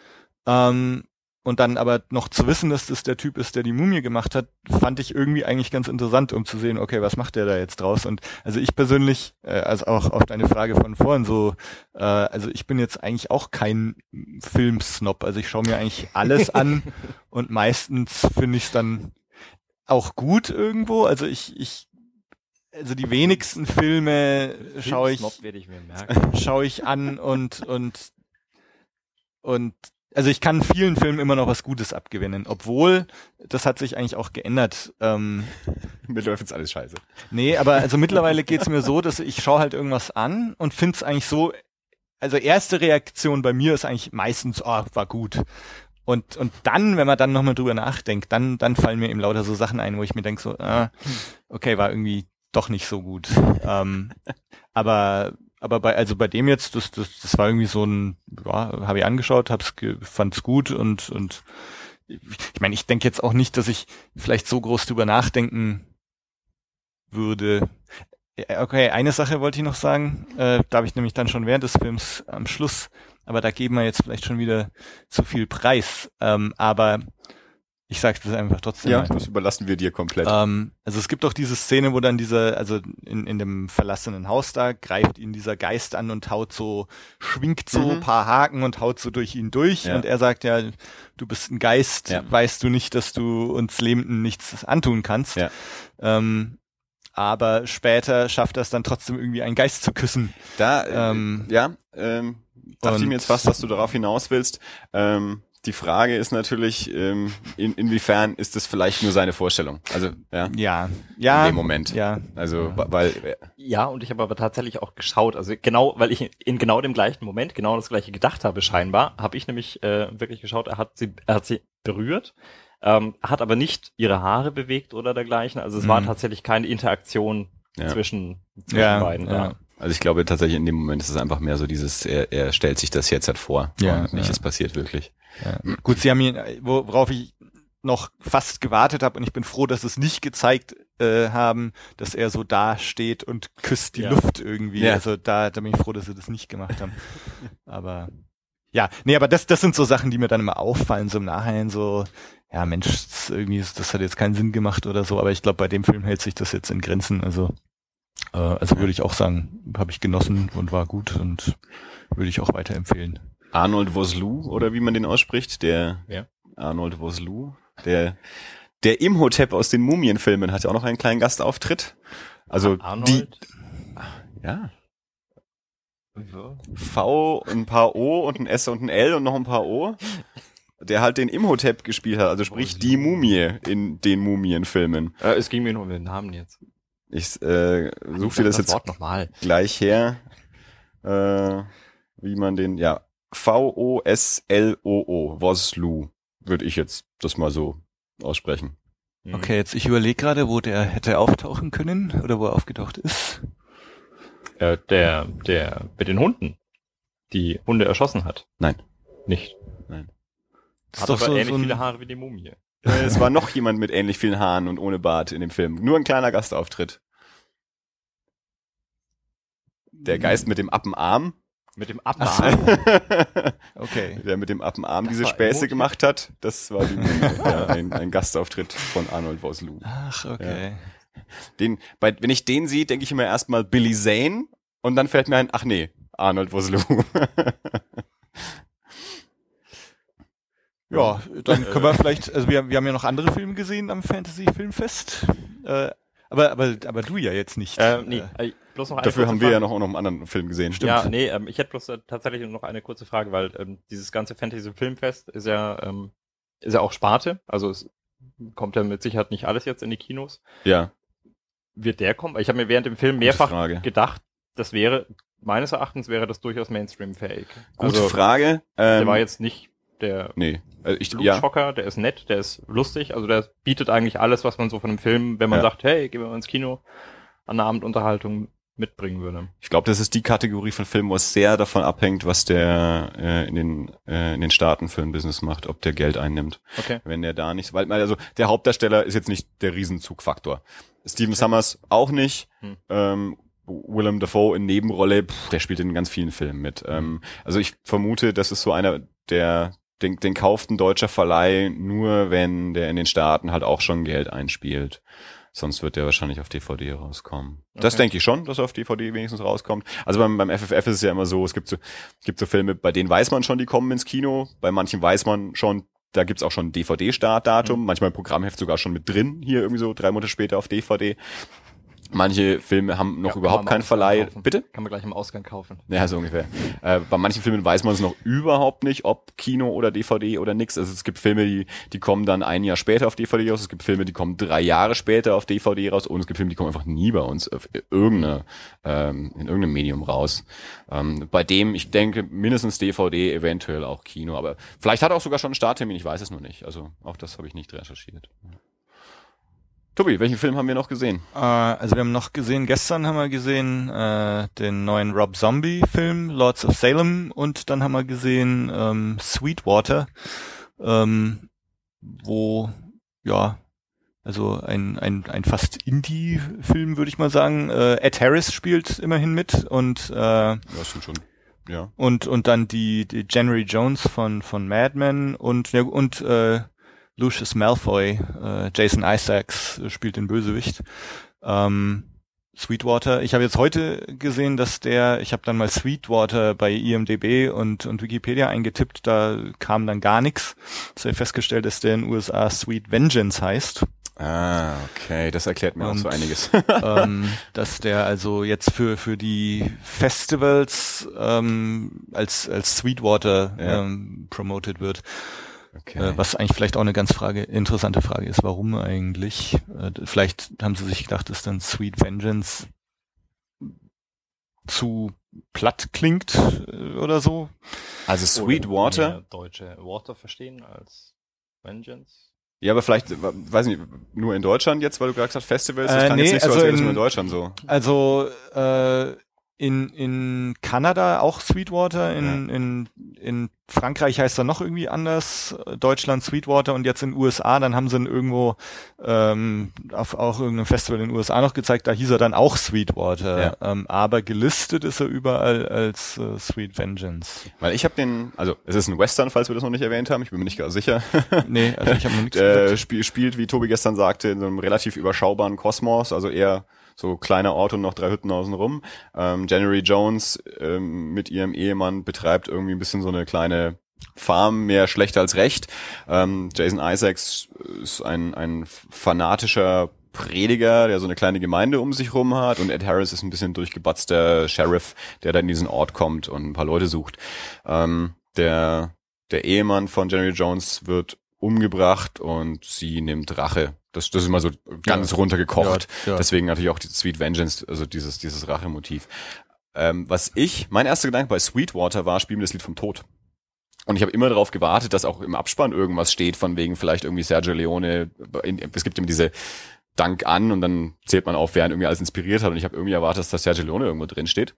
Ähm, und dann aber noch zu wissen, dass das der Typ ist, der die Mumie gemacht hat, fand ich irgendwie eigentlich ganz interessant, um zu sehen, okay, was macht der da jetzt draus? Und also ich persönlich, äh, also auch auf deine Frage von vorhin so, äh, also ich bin jetzt eigentlich auch kein Filmsnob, also ich schaue mir eigentlich alles an und meistens finde ich es dann auch gut irgendwo. Also ich, ich, also die wenigsten Filme schaue ich, ich mir merken. schaue ich an und, und, und, also ich kann vielen Filmen immer noch was Gutes abgewinnen, obwohl, das hat sich eigentlich auch geändert. Ähm, mir läuft jetzt alles scheiße. nee, aber also mittlerweile geht's mir so, dass ich schaue halt irgendwas an und find's eigentlich so, also erste Reaktion bei mir ist eigentlich meistens, oh, war gut. Und, und dann, wenn man dann nochmal drüber nachdenkt, dann, dann fallen mir eben lauter so Sachen ein, wo ich mir denke so, ah, okay, war irgendwie doch nicht so gut. ähm, aber, aber bei, also bei dem jetzt, das, das, das war irgendwie so ein, ja, habe ich angeschaut, hab's, fand's gut und, und ich meine, ich denke jetzt auch nicht, dass ich vielleicht so groß drüber nachdenken würde. Ja, Okay, eine Sache wollte ich noch sagen, äh, da habe ich nämlich dann schon während des Films am Schluss, aber da geben wir jetzt vielleicht schon wieder zu viel Preis. Ähm, aber ich sage das einfach trotzdem. Ja, mal. das überlassen wir dir komplett. Ähm, also es gibt doch diese Szene, wo dann dieser, also in, in dem verlassenen Haus da, greift ihn dieser Geist an und haut so, schwingt so Mhm. ein paar Haken und haut so durch ihn durch. Ja. Und er sagt ja, du bist ein Geist, Ja. weißt du nicht, dass du uns Lebenden nichts antun kannst. Ja. Ähm, aber später schafft er es dann trotzdem irgendwie einen Geist zu küssen. Da, äh, Ähm, ja, ähm, dachte ich mir jetzt fast, dass du darauf hinaus willst. Ähm, die Frage ist natürlich, ähm, in, inwiefern ist das vielleicht nur seine Vorstellung? Also, ja, Ja, ja. in dem Moment. Ja, Also, wa- weil, äh, Ja, und ich habe aber tatsächlich auch geschaut, also genau, weil ich in genau dem gleichen Moment genau das gleiche gedacht habe scheinbar, habe ich nämlich äh, wirklich geschaut, er hat sie, er hat sie berührt, ähm, hat aber nicht ihre Haare bewegt oder dergleichen, also es war Mhm. tatsächlich keine Interaktion Ja. zwischen, zwischen ja, beiden. ja. also ich glaube tatsächlich in dem Moment ist es einfach mehr so dieses, er, er stellt sich das jetzt halt vor Ja, und nicht, ja. es passiert wirklich. Ja. Gut, sie haben ihn, wo- worauf ich noch fast gewartet habe und ich bin froh, dass es nicht gezeigt äh, haben, dass er so da steht und küsst die Ja. Luft irgendwie. Ja. Also da, da bin ich froh, dass sie das nicht gemacht haben. aber ja, nee, aber das, das sind so Sachen, die mir dann immer auffallen, so im Nachhinein so, ja Mensch, das, irgendwie, ist- das hat jetzt keinen Sinn gemacht oder so, aber ich glaube, bei dem Film hält sich das jetzt in Grenzen. Also, äh, also würde ich auch sagen, habe ich genossen und war gut und würde ich auch weiterempfehlen. Arnold Vosloo, oder wie man den ausspricht, der Ja. Arnold Vosloo, der der Imhotep aus den Mumienfilmen hat ja auch noch einen kleinen Gastauftritt. Also die, Arnold? ja, V, ein paar O und ein S und ein L und noch ein paar O, der halt den Imhotep gespielt hat, also sprich die Mumie in den Mumienfilmen. Äh, es ging mir nur um den Namen jetzt. Ich äh, suche dir das jetzt Wort nochmal. gleich her, äh, wie man den, ja, V-O-S-L-O-O, Vosloo, würde ich jetzt das mal so aussprechen. Mhm. Okay, jetzt ich überlege gerade, wo der hätte auftauchen können oder wo er aufgetaucht ist. Äh, der, der mit den Hunden, die Hunde erschossen hat. Nein. Nicht. Das Hat ist doch aber so, ähnlich so ein, viele Haare wie die Mumie. Es war noch jemand mit ähnlich vielen Haaren und ohne Bart in dem Film. Nur ein kleiner Gastauftritt. Der Geist mit dem Appenarm. Mit dem Ach Abmachen. Okay. der mit dem Appenarm Das diese Späße gemacht hat. Das war die, ja, ein, ein Gastauftritt von Arnold Vosloo. Ach, okay. Den, bei, wenn ich den sehe, denke ich immer erstmal Billy Zane und dann fällt mir ein, ach nee, Arnold Vosloo. Ja, dann können wir vielleicht, also wir, wir haben ja noch andere Filme gesehen am Fantasy Filmfest. Äh, aber, aber, aber du ja jetzt nicht. äh, nee, äh, bloß noch eine Dafür haben wir Frage. ja noch, auch noch einen anderen Film gesehen. Ja, nee, ähm, ich hätte bloß äh, tatsächlich noch eine kurze Frage, weil ähm, dieses ganze Fantasy Filmfest ist ja, ähm, ist ja auch Sparte, also es kommt ja mit Sicherheit nicht alles jetzt in die Kinos. Ja, Wird der kommen? Ich habe mir während dem Film mehrfach gedacht, das wäre, meines Erachtens wäre das durchaus Mainstream-fähig. Gute also, Frage. Ähm, Der war jetzt nicht der nee, äh, ich, ja, Blutschocker, der ist nett, der ist lustig, also der bietet eigentlich alles, was man so von einem Film, wenn man Ja. sagt, hey, gehen wir mal ins Kino, an einer Abendunterhaltung mitbringen würde. Ich glaube, das ist die Kategorie von Filmen, wo es sehr davon abhängt, was der äh, in, den, äh, in den Staaten für ein Business macht, ob der Geld einnimmt. Okay. Wenn der da nicht, weil also der Hauptdarsteller ist jetzt nicht der Riesenzugfaktor. Steven Summers auch nicht. Hm. Ähm, Willem Dafoe in Nebenrolle, pff, der spielt in ganz vielen Filmen mit. Ähm, also ich vermute, das ist so einer, der den, den kauft ein deutscher Verleih nur, wenn der in den Staaten halt auch schon Geld einspielt. Sonst wird der wahrscheinlich auf DVD rauskommen. Das Okay. denke ich schon, dass er auf DVD wenigstens rauskommt. Also beim, beim FFF ist es ja immer so, es gibt so, es gibt so Filme, bei denen weiß man schon, die kommen ins Kino. Bei manchen weiß man schon, da gibt's auch schon ein DVD-Startdatum. Manchmal ein Programmheft sogar schon mit drin, hier irgendwie so drei Monate später auf DVD. Manche Filme haben noch Ja, überhaupt keinen Verleih. Kaufen. Bitte? Kann man gleich im Ausgang kaufen. Ja, so ungefähr. Äh, bei manchen Filmen weiß man es noch überhaupt nicht, ob Kino oder DVD oder nix. Also es gibt Filme, die, die kommen dann ein Jahr später auf DVD raus. Es gibt Filme, die kommen drei Jahre später auf DVD raus. Und es gibt Filme, die kommen einfach nie bei uns auf irgendeine, ähm, in irgendeinem Medium raus. Ähm, bei dem, ich denke, mindestens DVD, eventuell auch Kino. Aber vielleicht hat er auch sogar schon einen Starttermin, ich weiß es nur nicht. Also auch das habe ich nicht recherchiert. Tobi, welchen Film haben wir noch gesehen? Äh, also wir haben noch gesehen, gestern haben wir gesehen äh, den neuen Rob Zombie Film Lords of Salem und dann haben wir gesehen ähm, Sweetwater, ähm, wo ja also ein ein, ein fast Indie-Film würde ich mal sagen. Äh, Ed Harris spielt immerhin mit und äh, Ja, stimmt schon. Ja. und und dann die, die January Jones von von Mad Men und ja, und äh, Lucius Malfoy, äh, Jason Isaacs äh, spielt den Bösewicht. Ähm, Sweetwater. Ich habe jetzt heute gesehen, dass der, ich habe dann mal Sweetwater bei IMDb und, und Wikipedia eingetippt, da kam dann gar nichts. Das habe ich festgestellt, dass der in den USA Sweet Vengeance heißt. Ah, okay, das erklärt mir auch so Und- einiges. ähm, dass der also jetzt für für die Festivals ähm, als als Sweetwater Ja. ähm, promoted wird. Okay. Äh, was eigentlich vielleicht auch eine ganz Frage, interessante Frage ist, warum eigentlich? Äh, vielleicht haben sie sich gedacht, dass dann Sweet Vengeance zu platt klingt äh, oder so. also Sweetwater. Mehr deutsche Water verstehen als Vengeance. Ja, aber vielleicht, weiß nicht, nur in Deutschland jetzt, weil du gesagt hast, Festivals, das Äh, klang nee, jetzt nicht so, also als wäre das in- nur in Deutschland so. Also äh, in, in Kanada auch Sweetwater, in, in, in Frankreich heißt er noch irgendwie anders, Deutschland Sweetwater und jetzt in den USA, dann haben sie ihn irgendwo ähm, auf auch irgendeinem Festival in den USA noch gezeigt, da hieß er dann auch Sweetwater, Ja. ähm, aber gelistet ist er überall als äh, Sweet Vengeance. Weil ich habe den, also es ist ein Western, falls wir das noch nicht erwähnt haben, ich bin mir nicht ganz sicher. Nee, also ich habe noch nichts äh, spiel, spielt, wie Tobi gestern sagte, in so einem relativ überschaubaren Kosmos, also eher so kleiner Ort und noch drei Hütten außen rum. Ähm, January Jones ähm, mit ihrem Ehemann betreibt irgendwie ein bisschen so eine kleine Farm, mehr schlecht als recht. Ähm, Jason Isaacs ist ein, ein fanatischer Prediger, der so eine kleine Gemeinde um sich rum hat und Ed Harris ist ein bisschen durchgebatzter Sheriff, der da in diesen Ort kommt und ein paar Leute sucht. Ähm, der, der Ehemann von January Jones wird umgebracht und sie nimmt Rache. Das, das ist immer so ganz Ja. runtergekocht. Ja, ja. Deswegen natürlich auch die Sweet Vengeance, also dieses, dieses Rachemotiv. Ähm, was ich, mein erster Gedanke bei Sweetwater war, spielen wir das Lied vom Tod. Und ich habe immer darauf gewartet, dass auch im Abspann irgendwas steht, von wegen vielleicht irgendwie Sergio Leone. Es gibt immer diese Dank an und dann zählt man auf, wer ihn irgendwie alles inspiriert hat. Und ich habe irgendwie erwartet, dass da Sergio Leone irgendwo drin steht.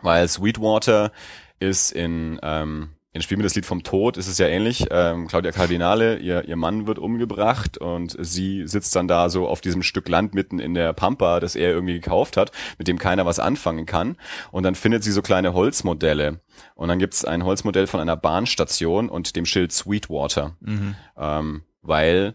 Weil Sweetwater ist in, ähm, in Spiel mit das Lied vom Tod ist es ja ähnlich. Ähm, Claudia Cardinale, ihr, ihr Mann wird umgebracht und sie sitzt dann da so auf diesem Stück Land mitten in der Pampa, das er irgendwie gekauft hat, mit dem keiner was anfangen kann. Und dann findet sie so kleine Holzmodelle. Und dann gibt's ein Holzmodell von einer Bahnstation und dem Schild Sweetwater. Mhm. Ähm, weil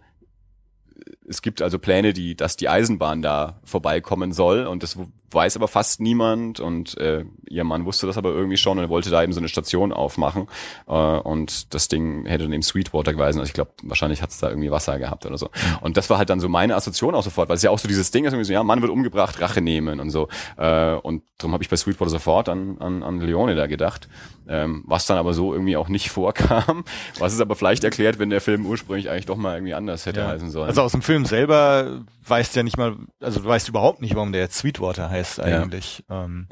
es gibt also Pläne, die, dass die Eisenbahn da vorbeikommen soll und das weiß aber fast niemand und äh, ihr Mann wusste das aber irgendwie schon und wollte da eben so eine Station aufmachen äh, und das Ding hätte dann eben Sweetwater gewesen. Also ich glaube, wahrscheinlich hat es da irgendwie Wasser gehabt oder so. Und das war halt dann so meine Assoziation auch sofort, weil es ja auch so dieses Ding ist, irgendwie so, ja, Mann wird umgebracht, Rache nehmen und so. Äh, und darum habe ich bei Sweetwater sofort an, an, an Leone da gedacht, ähm, was dann aber so irgendwie auch nicht vorkam, was es aber vielleicht erklärt, wenn der Film ursprünglich eigentlich doch mal irgendwie anders hätte ja. heißen sollen. Also aus dem Film selber weißt ja nicht mal, also du weißt überhaupt nicht, warum der jetzt Sweetwater heißt eigentlich. Ja. Ähm,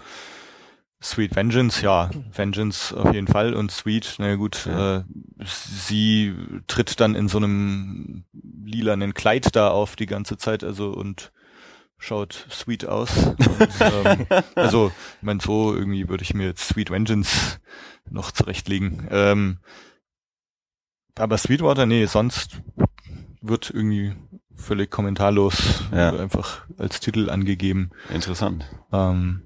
Sweet Vengeance, ja, Vengeance auf jeden Fall und Sweet, na gut, ja. äh, sie tritt dann in so einem lilanen Kleid da auf die ganze Zeit, also und schaut sweet aus. Und, ähm, also, ich meine, so irgendwie würde ich mir jetzt Sweet Vengeance noch zurechtlegen. Ähm, aber Sweetwater, nee, sonst wird irgendwie völlig kommentarlos ja. einfach als Titel angegeben. Interessant. Ähm,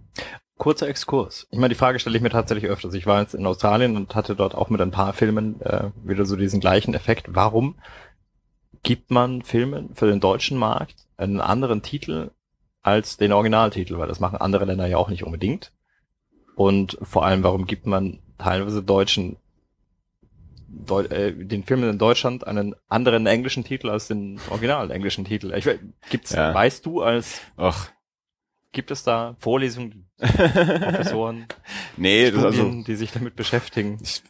Kurzer Exkurs. Ich meine, die Frage stelle ich mir tatsächlich öfters. Ich war jetzt in Australien und hatte dort auch mit ein paar Filmen äh, wieder so diesen gleichen Effekt. Warum gibt man Filmen für den deutschen Markt einen anderen Titel als den Originaltitel? Weil das machen andere Länder ja auch nicht unbedingt. Und vor allem, warum gibt man teilweise deutschen Deu äh, den Filmen in Deutschland einen anderen englischen Titel als den originalen englischen Titel. Ich, gibt's, ja. weißt du als, Ach. gibt es da Vorlesungen, Professoren, nee, Studien, also, die sich damit beschäftigen? Ich,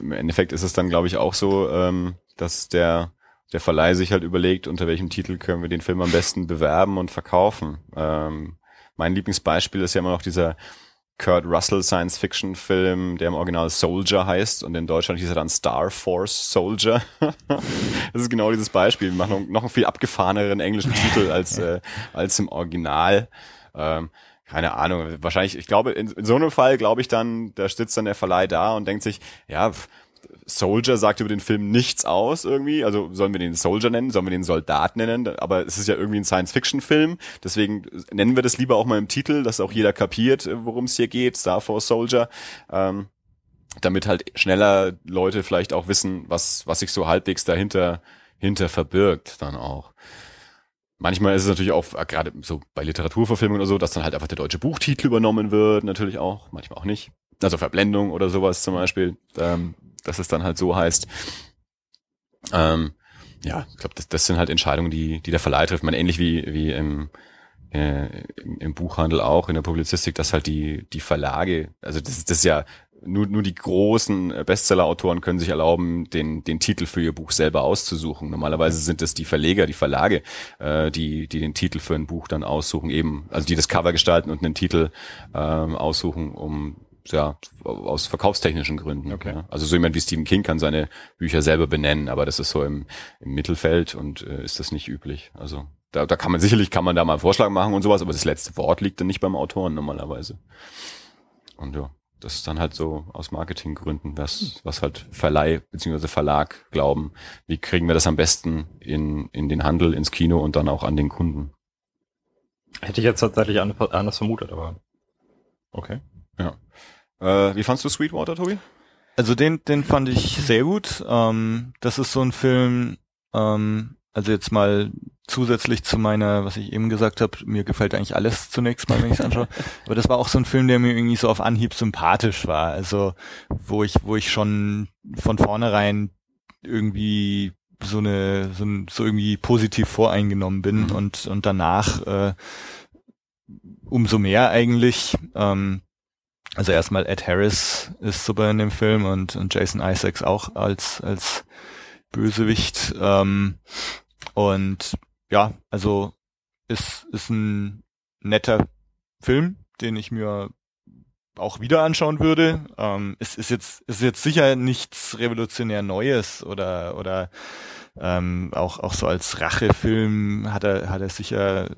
Im Endeffekt ist es dann, glaube ich, auch so, ähm, dass der der Verleih sich halt überlegt, unter welchem Titel können wir den Film am besten bewerben und verkaufen. Ähm, mein Lieblingsbeispiel ist ja immer noch dieser Kurt Russell Science-Fiction-Film, der im Original Soldier heißt und in Deutschland hieß er dann Star Force Soldier. das ist genau dieses Beispiel. Wir machen noch einen viel abgefahreneren englischen Titel als, äh, als im Original. Ähm, keine Ahnung, wahrscheinlich, ich glaube, in, in so einem Fall glaube ich dann, da sitzt dann der Verleih da und denkt sich, ja, Soldier sagt über den Film nichts aus irgendwie. Also sollen wir den Soldier nennen, sollen wir den Soldat nennen? Aber es ist ja irgendwie ein Science-Fiction-Film. Deswegen nennen wir das lieber auch mal im Titel, dass auch jeder kapiert, worum es hier geht. Star Force Soldier. Ähm, damit halt schneller Leute vielleicht auch wissen, was, was sich so halbwegs dahinter hinter verbirgt dann auch. Manchmal ist es natürlich auch, äh, gerade so bei Literaturverfilmungen oder so, dass dann halt einfach der deutsche Buchtitel übernommen wird, natürlich auch, manchmal auch nicht. Also Verblendung oder sowas zum Beispiel. Ähm, dass es dann halt so heißt. Ähm, ja, ich glaube, das, das sind halt Entscheidungen, die, die der Verleih trifft. Man ähnlich wie, wie im, äh, im, Buchhandel auch, in der Publizistik, dass halt die, die Verlage, also das, das ist ja nur, nur die großen Bestseller-Autoren können sich erlauben, den, den Titel für ihr Buch selber auszusuchen. Normalerweise sind es die Verleger, die Verlage, äh, die, die den Titel für ein Buch dann aussuchen, eben, also die das Cover gestalten und einen Titel ähm, aussuchen, um ja, aus verkaufstechnischen Gründen. Okay. Ja. Also so jemand wie Stephen King kann seine Bücher selber benennen, aber das ist so im, im Mittelfeld und äh, ist das nicht üblich. Also da, da kann man sicherlich kann man da mal einen Vorschlag machen und sowas, aber das letzte Wort liegt dann nicht beim Autoren normalerweise. Und ja, das ist dann halt so aus Marketinggründen, was, was halt Verleih bzw. Verlag glauben, wie kriegen wir das am besten in, in den Handel, ins Kino und dann auch an den Kunden. Hätte ich jetzt tatsächlich anders vermutet, aber okay. Ja. Äh, wie fandst du Sweetwater, Tobi? Also den, den fand ich sehr gut. Ähm, das ist so ein Film, ähm, also jetzt mal zusätzlich zu meiner, was ich eben gesagt habe, mir gefällt eigentlich alles zunächst mal, wenn ich es anschaue. Aber das war auch so ein Film, der mir irgendwie so auf Anhieb sympathisch war. Also wo ich, wo ich schon von vornherein irgendwie so eine, so, so irgendwie positiv voreingenommen bin mhm. und, und danach äh, umso mehr eigentlich. Ähm, also erstmal Ed Harris ist super in dem Film und, und Jason Isaacs auch als, als Bösewicht. Ähm, und ja, also ist, ist ein netter Film, den ich mir auch wieder anschauen würde. Ähm, es ist jetzt, ist jetzt sicher nichts revolutionär Neues oder, oder ähm, auch, auch so als Rachefilm hat er, hat er sicher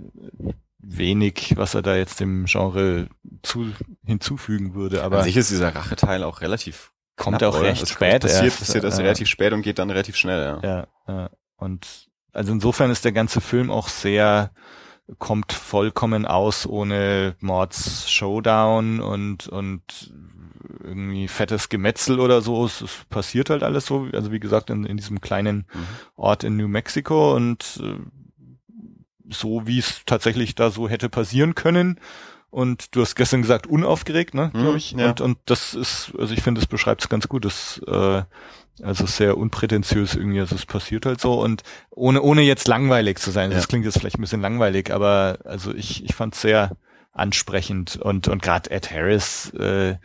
wenig, was er da jetzt dem Genre zu, hinzufügen würde. Aber An sich ist dieser Racheteil auch relativ kommt knapp, auch recht Es spät Passiert, erst. passiert das Äh, relativ spät und geht dann relativ schnell, ja. Ja, ja. Und also insofern ist der ganze Film auch sehr, kommt vollkommen aus ohne Mords Showdown und, und irgendwie fettes Gemetzel oder so. Es, es passiert halt alles so, also wie gesagt, in, in diesem kleinen Mhm. Ort in New Mexico und äh, so wie es tatsächlich da so hätte passieren können. Und du hast gestern gesagt, unaufgeregt, ne, Mhm, glaube ich. ja. Und, und das ist, also ich finde, das beschreibt es ganz gut. Das, äh, also sehr unprätentiös irgendwie, also es passiert halt so und ohne, ohne jetzt langweilig zu sein. Das Ja. klingt jetzt vielleicht ein bisschen langweilig, aber also ich, ich fand es sehr ansprechend und, und gerade Ed Harris, äh,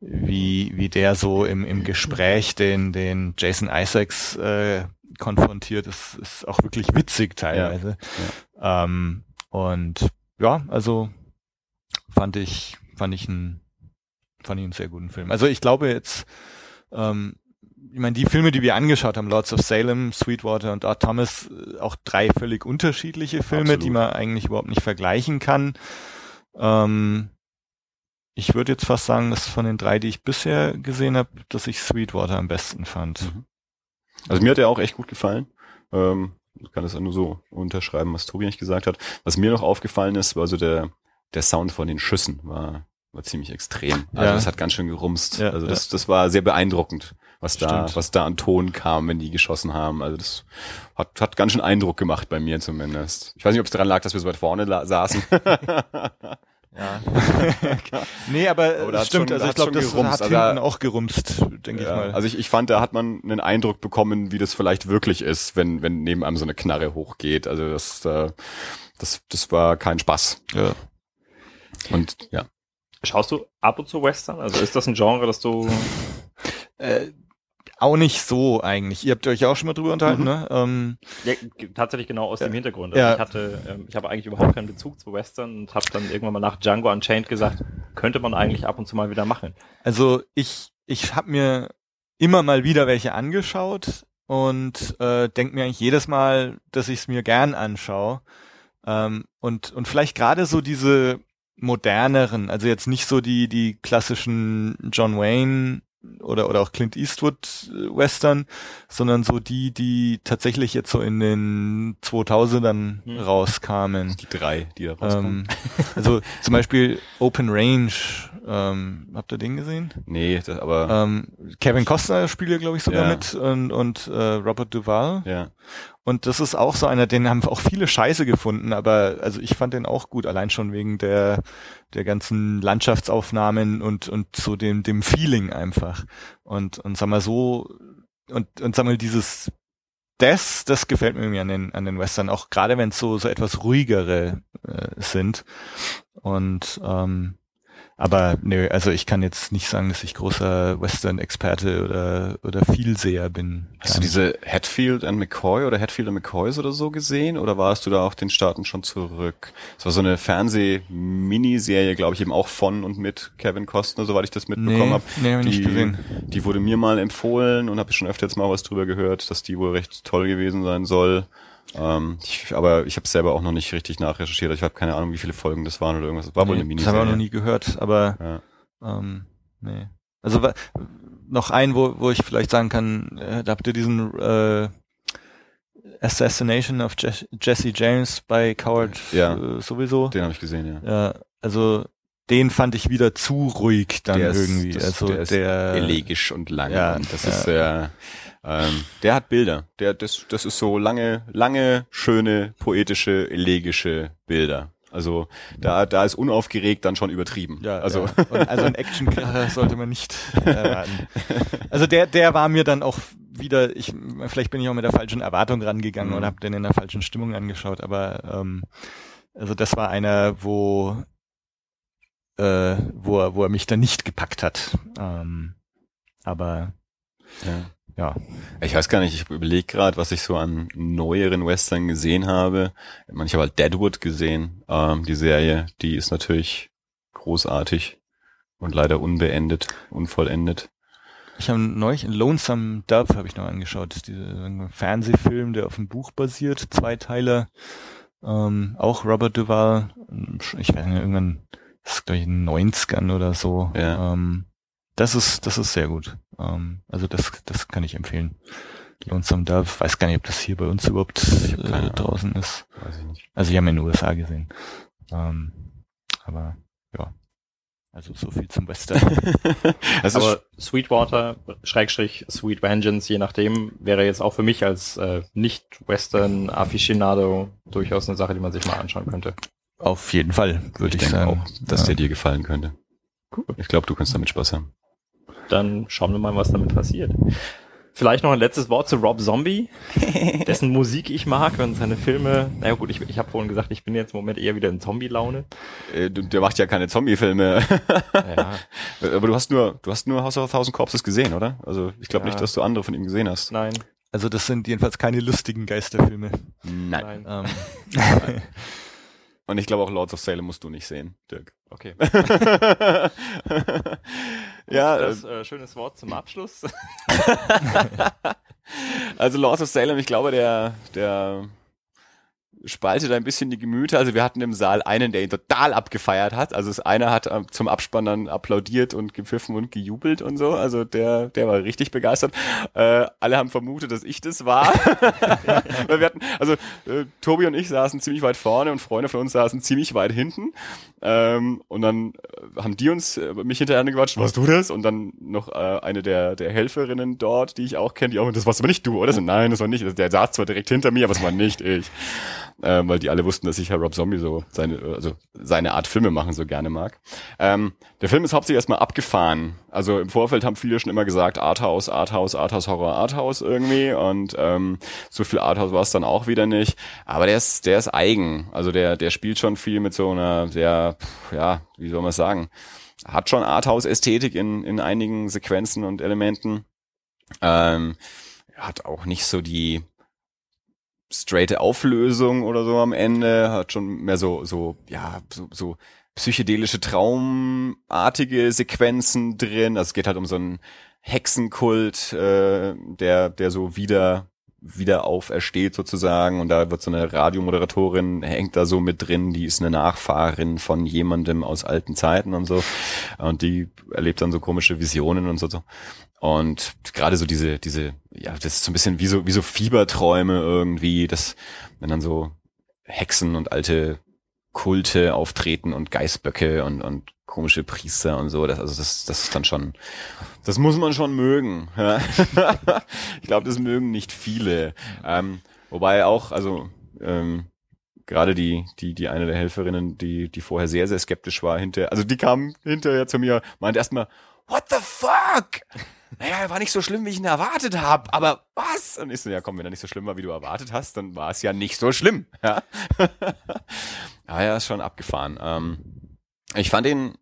wie, wie der so im, im Gespräch den, den Jason Isaacs äh, konfrontiert, ist, ist auch wirklich witzig teilweise. Ähm, und ja, also fand ich, fand ich einen, fand ich einen sehr guten Film. Also ich glaube jetzt, ähm, ich meine, die Filme, die wir angeschaut haben, Lords of Salem, Sweetwater und Art Thomas, äh, auch drei völlig unterschiedliche Filme, Absolut. die man eigentlich überhaupt nicht vergleichen kann. Ähm, ich würde jetzt fast sagen, dass von den drei, die ich bisher gesehen habe, dass ich Sweetwater am besten fand. Mhm. Also mir hat er auch echt gut gefallen. Ähm, ich kann das nur so unterschreiben, was Tobi nicht gesagt hat. Was mir noch aufgefallen ist, war so der, der Sound von den Schüssen war, war ziemlich extrem. Also Ja. das hat ganz schön gerumst. Ja, also das, das war sehr beeindruckend, was da, was da an Ton kam, wenn die geschossen haben. Also das hat, hat ganz schön Eindruck gemacht bei mir zumindest. Ich weiß nicht, ob es daran lag, dass wir so weit vorne saßen. Ja. nee, aber, Aber stimmt, schon- also ich glaube, das gerumst. hat Also hinten da- auch gerumst, denke ich Ja, mal. also ich, ich fand, da hat man einen Eindruck bekommen, wie das vielleicht wirklich ist, wenn, wenn neben einem so eine Knarre hochgeht. Also das, äh, das, das war kein Spaß. ja. Und ja. Schaust du ab und zu Western? Also ist das ein Genre, das du Äh, auch nicht so eigentlich. Ihr habt euch auch schon mal drüber unterhalten, Mhm. ne? Ähm, Ja, tatsächlich genau aus dem Hintergrund. Ja. Also ich hatte, ähm, ich habe eigentlich überhaupt keinen Bezug zu Western und habe dann irgendwann mal nach Django Unchained gesagt, könnte man eigentlich ab und zu mal wieder machen. also ich, ich habe mir immer mal wieder welche angeschaut und äh, denke mir eigentlich jedes Mal, dass ich es mir gern anschaue. Ähm, und, und vielleicht gerade so diese moderneren, also jetzt nicht so die, die klassischen John Wayne oder, oder auch Clint Eastwood äh, Western, sondern so die, die tatsächlich jetzt so in den 2000ern Hm. rauskamen. Die drei, die da rauskommen. Ähm, also zum Beispiel Open Range, ähm, habt ihr den gesehen? nee, das, aber Ähm, Kevin Costner spielt ja, glaube ich, sogar Ja. mit und, und äh, Robert Duvall. ja. Und das ist auch so einer, den haben auch viele Scheiße gefunden, aber also ich fand den auch gut, allein schon wegen der der ganzen Landschaftsaufnahmen und und so dem dem Feeling einfach. Und und sag mal so und und sag mal dieses das das gefällt mir an den an den Western auch gerade wenn es so so etwas ruhigere äh, sind. Und ähm, aber nö, also ich kann jetzt nicht sagen, dass ich großer Western-Experte oder oder Vielseher bin. Hast du diese Hatfield and McCoy oder Hatfield and McCoys oder so gesehen? Oder warst du da auf den Staaten schon zurück? Es war so eine Fernseh-Miniserie, glaube ich, eben auch von und mit Kevin Costner, soweit ich das mitbekommen Nee, habe. nee, hab ich nicht Die- gesehen. Die wurde mir mal empfohlen und habe schon öfter jetzt mal was drüber gehört, dass die wohl recht toll gewesen sein soll. Ähm, ich, aber ich habe selber auch noch nicht richtig nachrecherchiert. Ich habe keine Ahnung, wie viele Folgen das waren oder irgendwas. Das war wohl Nee, eine das habe Miniserie. ich auch noch nie gehört, aber Ja. ähm, nee. Also noch ein, wo, wo ich vielleicht sagen kann, äh, da habt ihr diesen äh, Assassination of Je Jesse James bei Coward Ja. äh, sowieso. Den habe ich gesehen, ja. Ja, also den fand ich wieder zu ruhig dann Der ist- irgendwie. das- also der ist der elegisch und lang. ja, und das ja. ist sehr, ähm, der hat Bilder. Der, das, das ist so lange, lange, schöne, poetische, elegische Bilder. Also da, da ist unaufgeregt dann schon übertrieben. Ja, also ja. Und also ein Actionkracher sollte man nicht erwarten. Also der, der war mir dann auch wieder, ich, vielleicht bin ich auch mit der falschen Erwartung rangegangen Mhm. oder habe den in der falschen Stimmung angeschaut, aber ähm, also das war einer, wo äh, wo er, wo er mich dann nicht gepackt hat. Ähm, aber ja. Ja, ich weiß gar nicht, ich überlege gerade, was ich so an neueren Western gesehen habe. Ich, meine, ich habe halt Deadwood gesehen, ähm, die Serie, die ist natürlich großartig. Und leider unbeendet, unvollendet. Ich habe neulich in Lonesome Dove habe ich noch angeschaut. Das ist dieser Fernsehfilm, der auf dem Buch basiert, zwei Teile. Ähm, auch Robert Duval. Ich weiß nicht, irgendwann, das ist glaube ich in den 90ern oder so. Ja. Ähm, das ist, das ist sehr gut. Ähm, also das, das kann ich empfehlen. Lonesome Dove, weiß gar nicht, ob das hier bei uns überhaupt äh, draußen ist. Weiß ich nicht. Also ich habe in den USA gesehen. Ähm, aber ja. Also so viel zum Western. Also Aber Sweetwater, Schrägstrich Sweet Vengeance, je nachdem, wäre jetzt auch für mich als äh, Nicht-Western-Aficionado durchaus eine Sache, die man sich mal anschauen könnte. Auf jeden Fall, würde ich, denke sagen. auch, dass ja. der dir gefallen könnte. Ich glaube, du kannst damit Spaß haben. Dann schauen wir mal, was damit passiert. Vielleicht noch ein letztes Wort zu Rob Zombie, dessen Musik ich mag und seine Filme. Naja gut, ich, ich habe vorhin gesagt, ich bin jetzt im Moment eher wieder in Zombie-Laune. Äh, du, der macht ja keine Zombie-Filme. Ja, Aber du hast nur, du hast nur House of a Thousand Corpses gesehen, oder? Also ich glaube Ja. nicht, dass du andere von ihm gesehen hast. nein, Also das sind jedenfalls keine lustigen Geisterfilme. Nein. nein. Ähm, Und ich glaube auch Lords of Salem musst du nicht sehen, Dirk. Okay. ja, das äh, schönes Wort zum Abschluss. also Lords of Salem, ich glaube, der, der spaltet ein bisschen die Gemüter. Also wir hatten im Saal einen, der ihn total abgefeiert hat. Also das eine hat ähm, zum Abspann dann applaudiert und gepfiffen und gejubelt und so. Also der, der war richtig begeistert. Äh, alle haben vermutet, dass ich das war. Weil wir hatten, also äh, Tobi und ich saßen ziemlich weit vorne und Freunde von uns saßen ziemlich weit hinten. Ähm, und dann äh, haben die uns äh, mich hinterher gequatscht, warst du das? Und dann noch äh, eine der, der Helferinnen dort, die ich auch kenne, die auch, das warst aber nicht du, oder? So, nein, das war nicht. Der saß zwar direkt hinter mir, aber es war nicht ich. Ähm, weil die alle wussten, dass ich ja Rob Zombie so seine, also seine Art Filme machen so gerne mag. Ähm, der Film ist hauptsächlich erstmal abgefahren. Also im Vorfeld haben viele schon immer gesagt, Arthouse, Arthouse, Arthouse, Horror, Arthouse irgendwie. Und ähm, so viel Arthouse war es dann auch wieder nicht. Aber der ist, der ist eigen. Also der, der spielt schon viel mit so einer sehr, ja, wie soll man sagen, hat schon Arthouse-Ästhetik in, in einigen Sequenzen und Elementen. Ähm, hat auch nicht so die straighte Auflösung oder so am Ende, hat schon mehr so, so, ja, so, so psychedelische, traumartige Sequenzen drin. Also es geht halt um so einen Hexenkult, äh, der, der so wieder wieder aufersteht sozusagen und da wird so eine Radiomoderatorin hängt da so mit drin, die ist eine Nachfahrin von jemandem aus alten Zeiten und so und die erlebt dann so komische Visionen und so, so. Und gerade so diese diese ja das ist so ein bisschen wie so wie so Fieberträume irgendwie, das wenn dann so Hexen und alte Kulte auftreten und Geißböcke und und komische Priester und so, das also das das ist dann schon das muss man schon mögen. Ja. ich glaube, das mögen nicht viele. Ähm, wobei auch, also ähm, gerade die, die, die eine der Helferinnen, die, die vorher sehr, sehr skeptisch war, hinter, also die kam hinterher zu mir, meinte erstmal, What the fuck? Naja, war nicht so schlimm, wie ich ihn erwartet habe, aber was? Und ich so, ja komm, wenn er nicht so schlimm war, wie du erwartet hast, dann war es ja nicht so schlimm. Ja, ja, ja ist schon abgefahren. Ähm, ich fand ihn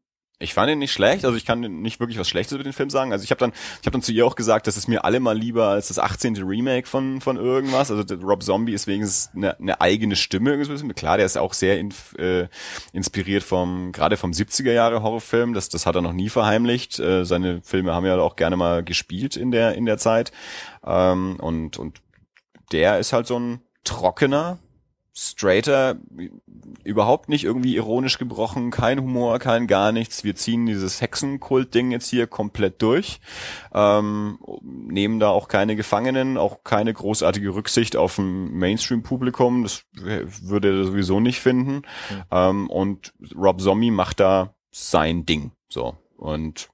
ich fand ihn nicht schlecht, also ich kann nicht wirklich was Schlechtes über den Film sagen. Also ich habe dann, ich habe dann zu ihr auch gesagt, das ist mir allemal lieber als das 18. Remake von von irgendwas. Also Rob Zombie ist wenigstens eine, eine eigene Stimme irgendwie. Klar, der ist auch sehr inf, äh, inspiriert vom gerade vom 70er Jahre Horrorfilm. Das das hat er noch nie verheimlicht. Äh, seine Filme haben ja auch gerne mal gespielt in der in der Zeit. Ähm, und und der ist halt so ein trockener straighter, überhaupt nicht irgendwie ironisch gebrochen, kein Humor, kein gar nichts. Wir ziehen dieses Hexenkult-Ding jetzt hier komplett durch, ähm, nehmen da auch keine Gefangenen, auch keine großartige Rücksicht auf ein Mainstream-Publikum, das würde er sowieso nicht finden. Mhm. Ähm, und Rob Zombie macht da sein Ding, so. Und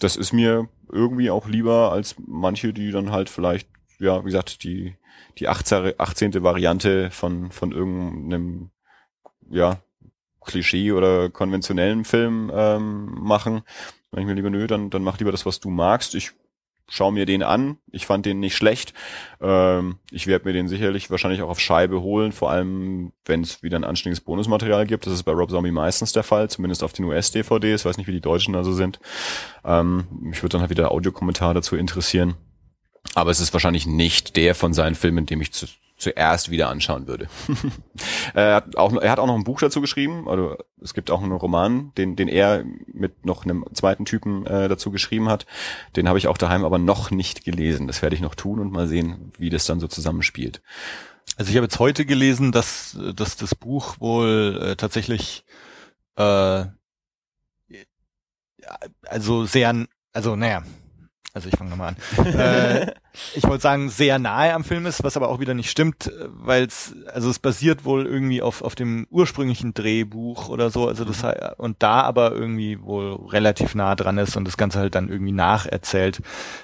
das ist mir irgendwie auch lieber als manche, die dann halt vielleicht, ja, wie gesagt, die die 18. 18. Variante von, von irgendeinem, ja, Klischee oder konventionellen Film ähm, machen. Dann ich mir lieber, nö, dann, dann mach lieber das, was du magst. Ich schau mir den an. Ich fand den nicht schlecht. Ähm, ich werde mir den sicherlich wahrscheinlich auch auf Scheibe holen, vor allem wenn es wieder ein anständiges Bonusmaterial gibt. Das ist bei Rob Zombie meistens der Fall, zumindest auf den US-DVDs. Ich weiß nicht, wie die Deutschen also sind. Ähm, mich würde dann halt wieder Audiokommentar dazu interessieren. Aber es ist wahrscheinlich nicht der von seinen Filmen, dem ich zu, zuerst wieder anschauen würde. er, hat auch, er hat auch noch ein Buch dazu geschrieben, also es gibt auch einen Roman, den, den er mit noch einem zweiten Typen äh, dazu geschrieben hat. Den habe ich auch daheim aber noch nicht gelesen. Das werde ich noch tun und mal sehen, wie das dann so zusammenspielt. Also ich habe jetzt heute gelesen, dass, dass das Buch wohl äh, tatsächlich äh, also sehr, also naja, also ich fange nochmal an. äh, ich wollte sagen, sehr nahe am Film ist, was aber auch wieder nicht stimmt, weil es, also es basiert wohl irgendwie auf, auf dem ursprünglichen Drehbuch oder so, also das mhm. und da aber irgendwie wohl relativ nah dran ist und das Ganze halt dann irgendwie nacherzählt.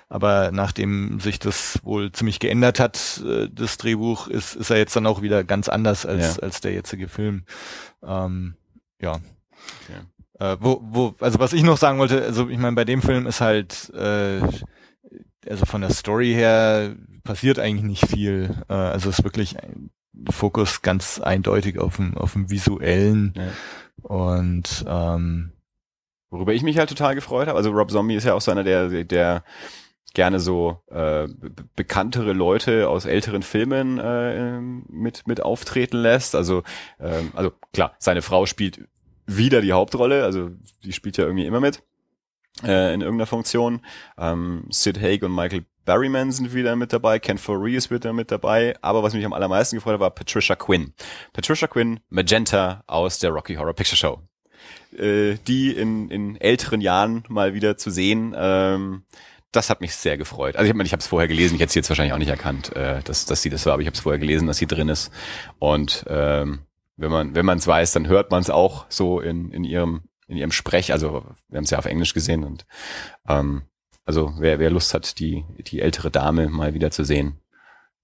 Aber nachdem sich das wohl ziemlich geändert hat, äh, das Drehbuch, ist, ist er jetzt dann auch wieder ganz anders als, ja. als der jetzige Film. Ähm, ja. Okay. Äh, wo, wo, also was ich noch sagen wollte, also ich meine, bei dem Film ist halt, äh, also von der Story her passiert eigentlich nicht viel. Äh, also ist wirklich ein Fokus ganz eindeutig auf dem, auf dem visuellen ja. und ähm, worüber ich mich halt total gefreut habe. Also Rob Zombie ist ja auch so einer, der, der gerne so äh, bekanntere Leute aus älteren Filmen äh, mit mit auftreten lässt. Also ähm, also klar, seine Frau spielt wieder die Hauptrolle, also die spielt ja irgendwie immer mit äh, in irgendeiner Funktion. Ähm, Sid Haig und Michael Berryman sind wieder mit dabei, Ken Foree ist wieder mit dabei, aber was mich am allermeisten gefreut hat, war Patricia Quinn. Patricia Quinn, Magenta aus der Rocky Horror Picture Show. Äh, die in, in älteren Jahren mal wieder zu sehen, ähm, das hat mich sehr gefreut. Also ich, mein, ich habe es vorher gelesen, ich hätte sie jetzt wahrscheinlich auch nicht erkannt, äh, dass, dass sie das war, aber ich habe es vorher gelesen, dass sie drin ist. Und ähm, wenn man wenn man es weiß, dann hört man es auch so in in ihrem in ihrem Sprech. Also wir haben es ja auf Englisch gesehen und ähm, also wer wer Lust hat, die die ältere Dame mal wieder zu sehen,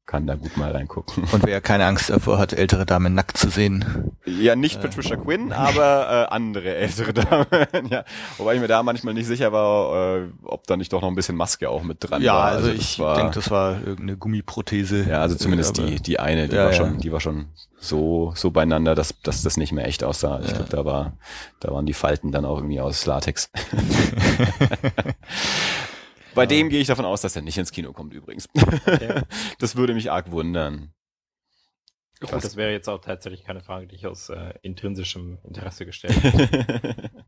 kann da gut mal reingucken. Und wer keine Angst davor hat, ältere Damen nackt zu sehen. Ja, nicht äh. Patricia Quinn, aber äh, andere ältere Damen. ja. Wobei ich mir da manchmal nicht sicher war, äh, ob da nicht doch noch ein bisschen Maske auch mit dran ja, war. Ja, also, also ich denke, das war irgendeine Gummiprothese. Ja, also zumindest die, die eine, die ja, war schon, die war schon so, so beieinander, dass, dass das nicht mehr echt aussah. Ich ja. glaube, da war, da waren die Falten dann auch irgendwie aus Latex. Bei dem gehe ich davon aus, dass er nicht ins Kino kommt übrigens. Okay. Das würde mich arg wundern. Gut, das wäre jetzt auch tatsächlich keine Frage, die ich aus äh, intrinsischem Interesse gestellt habe.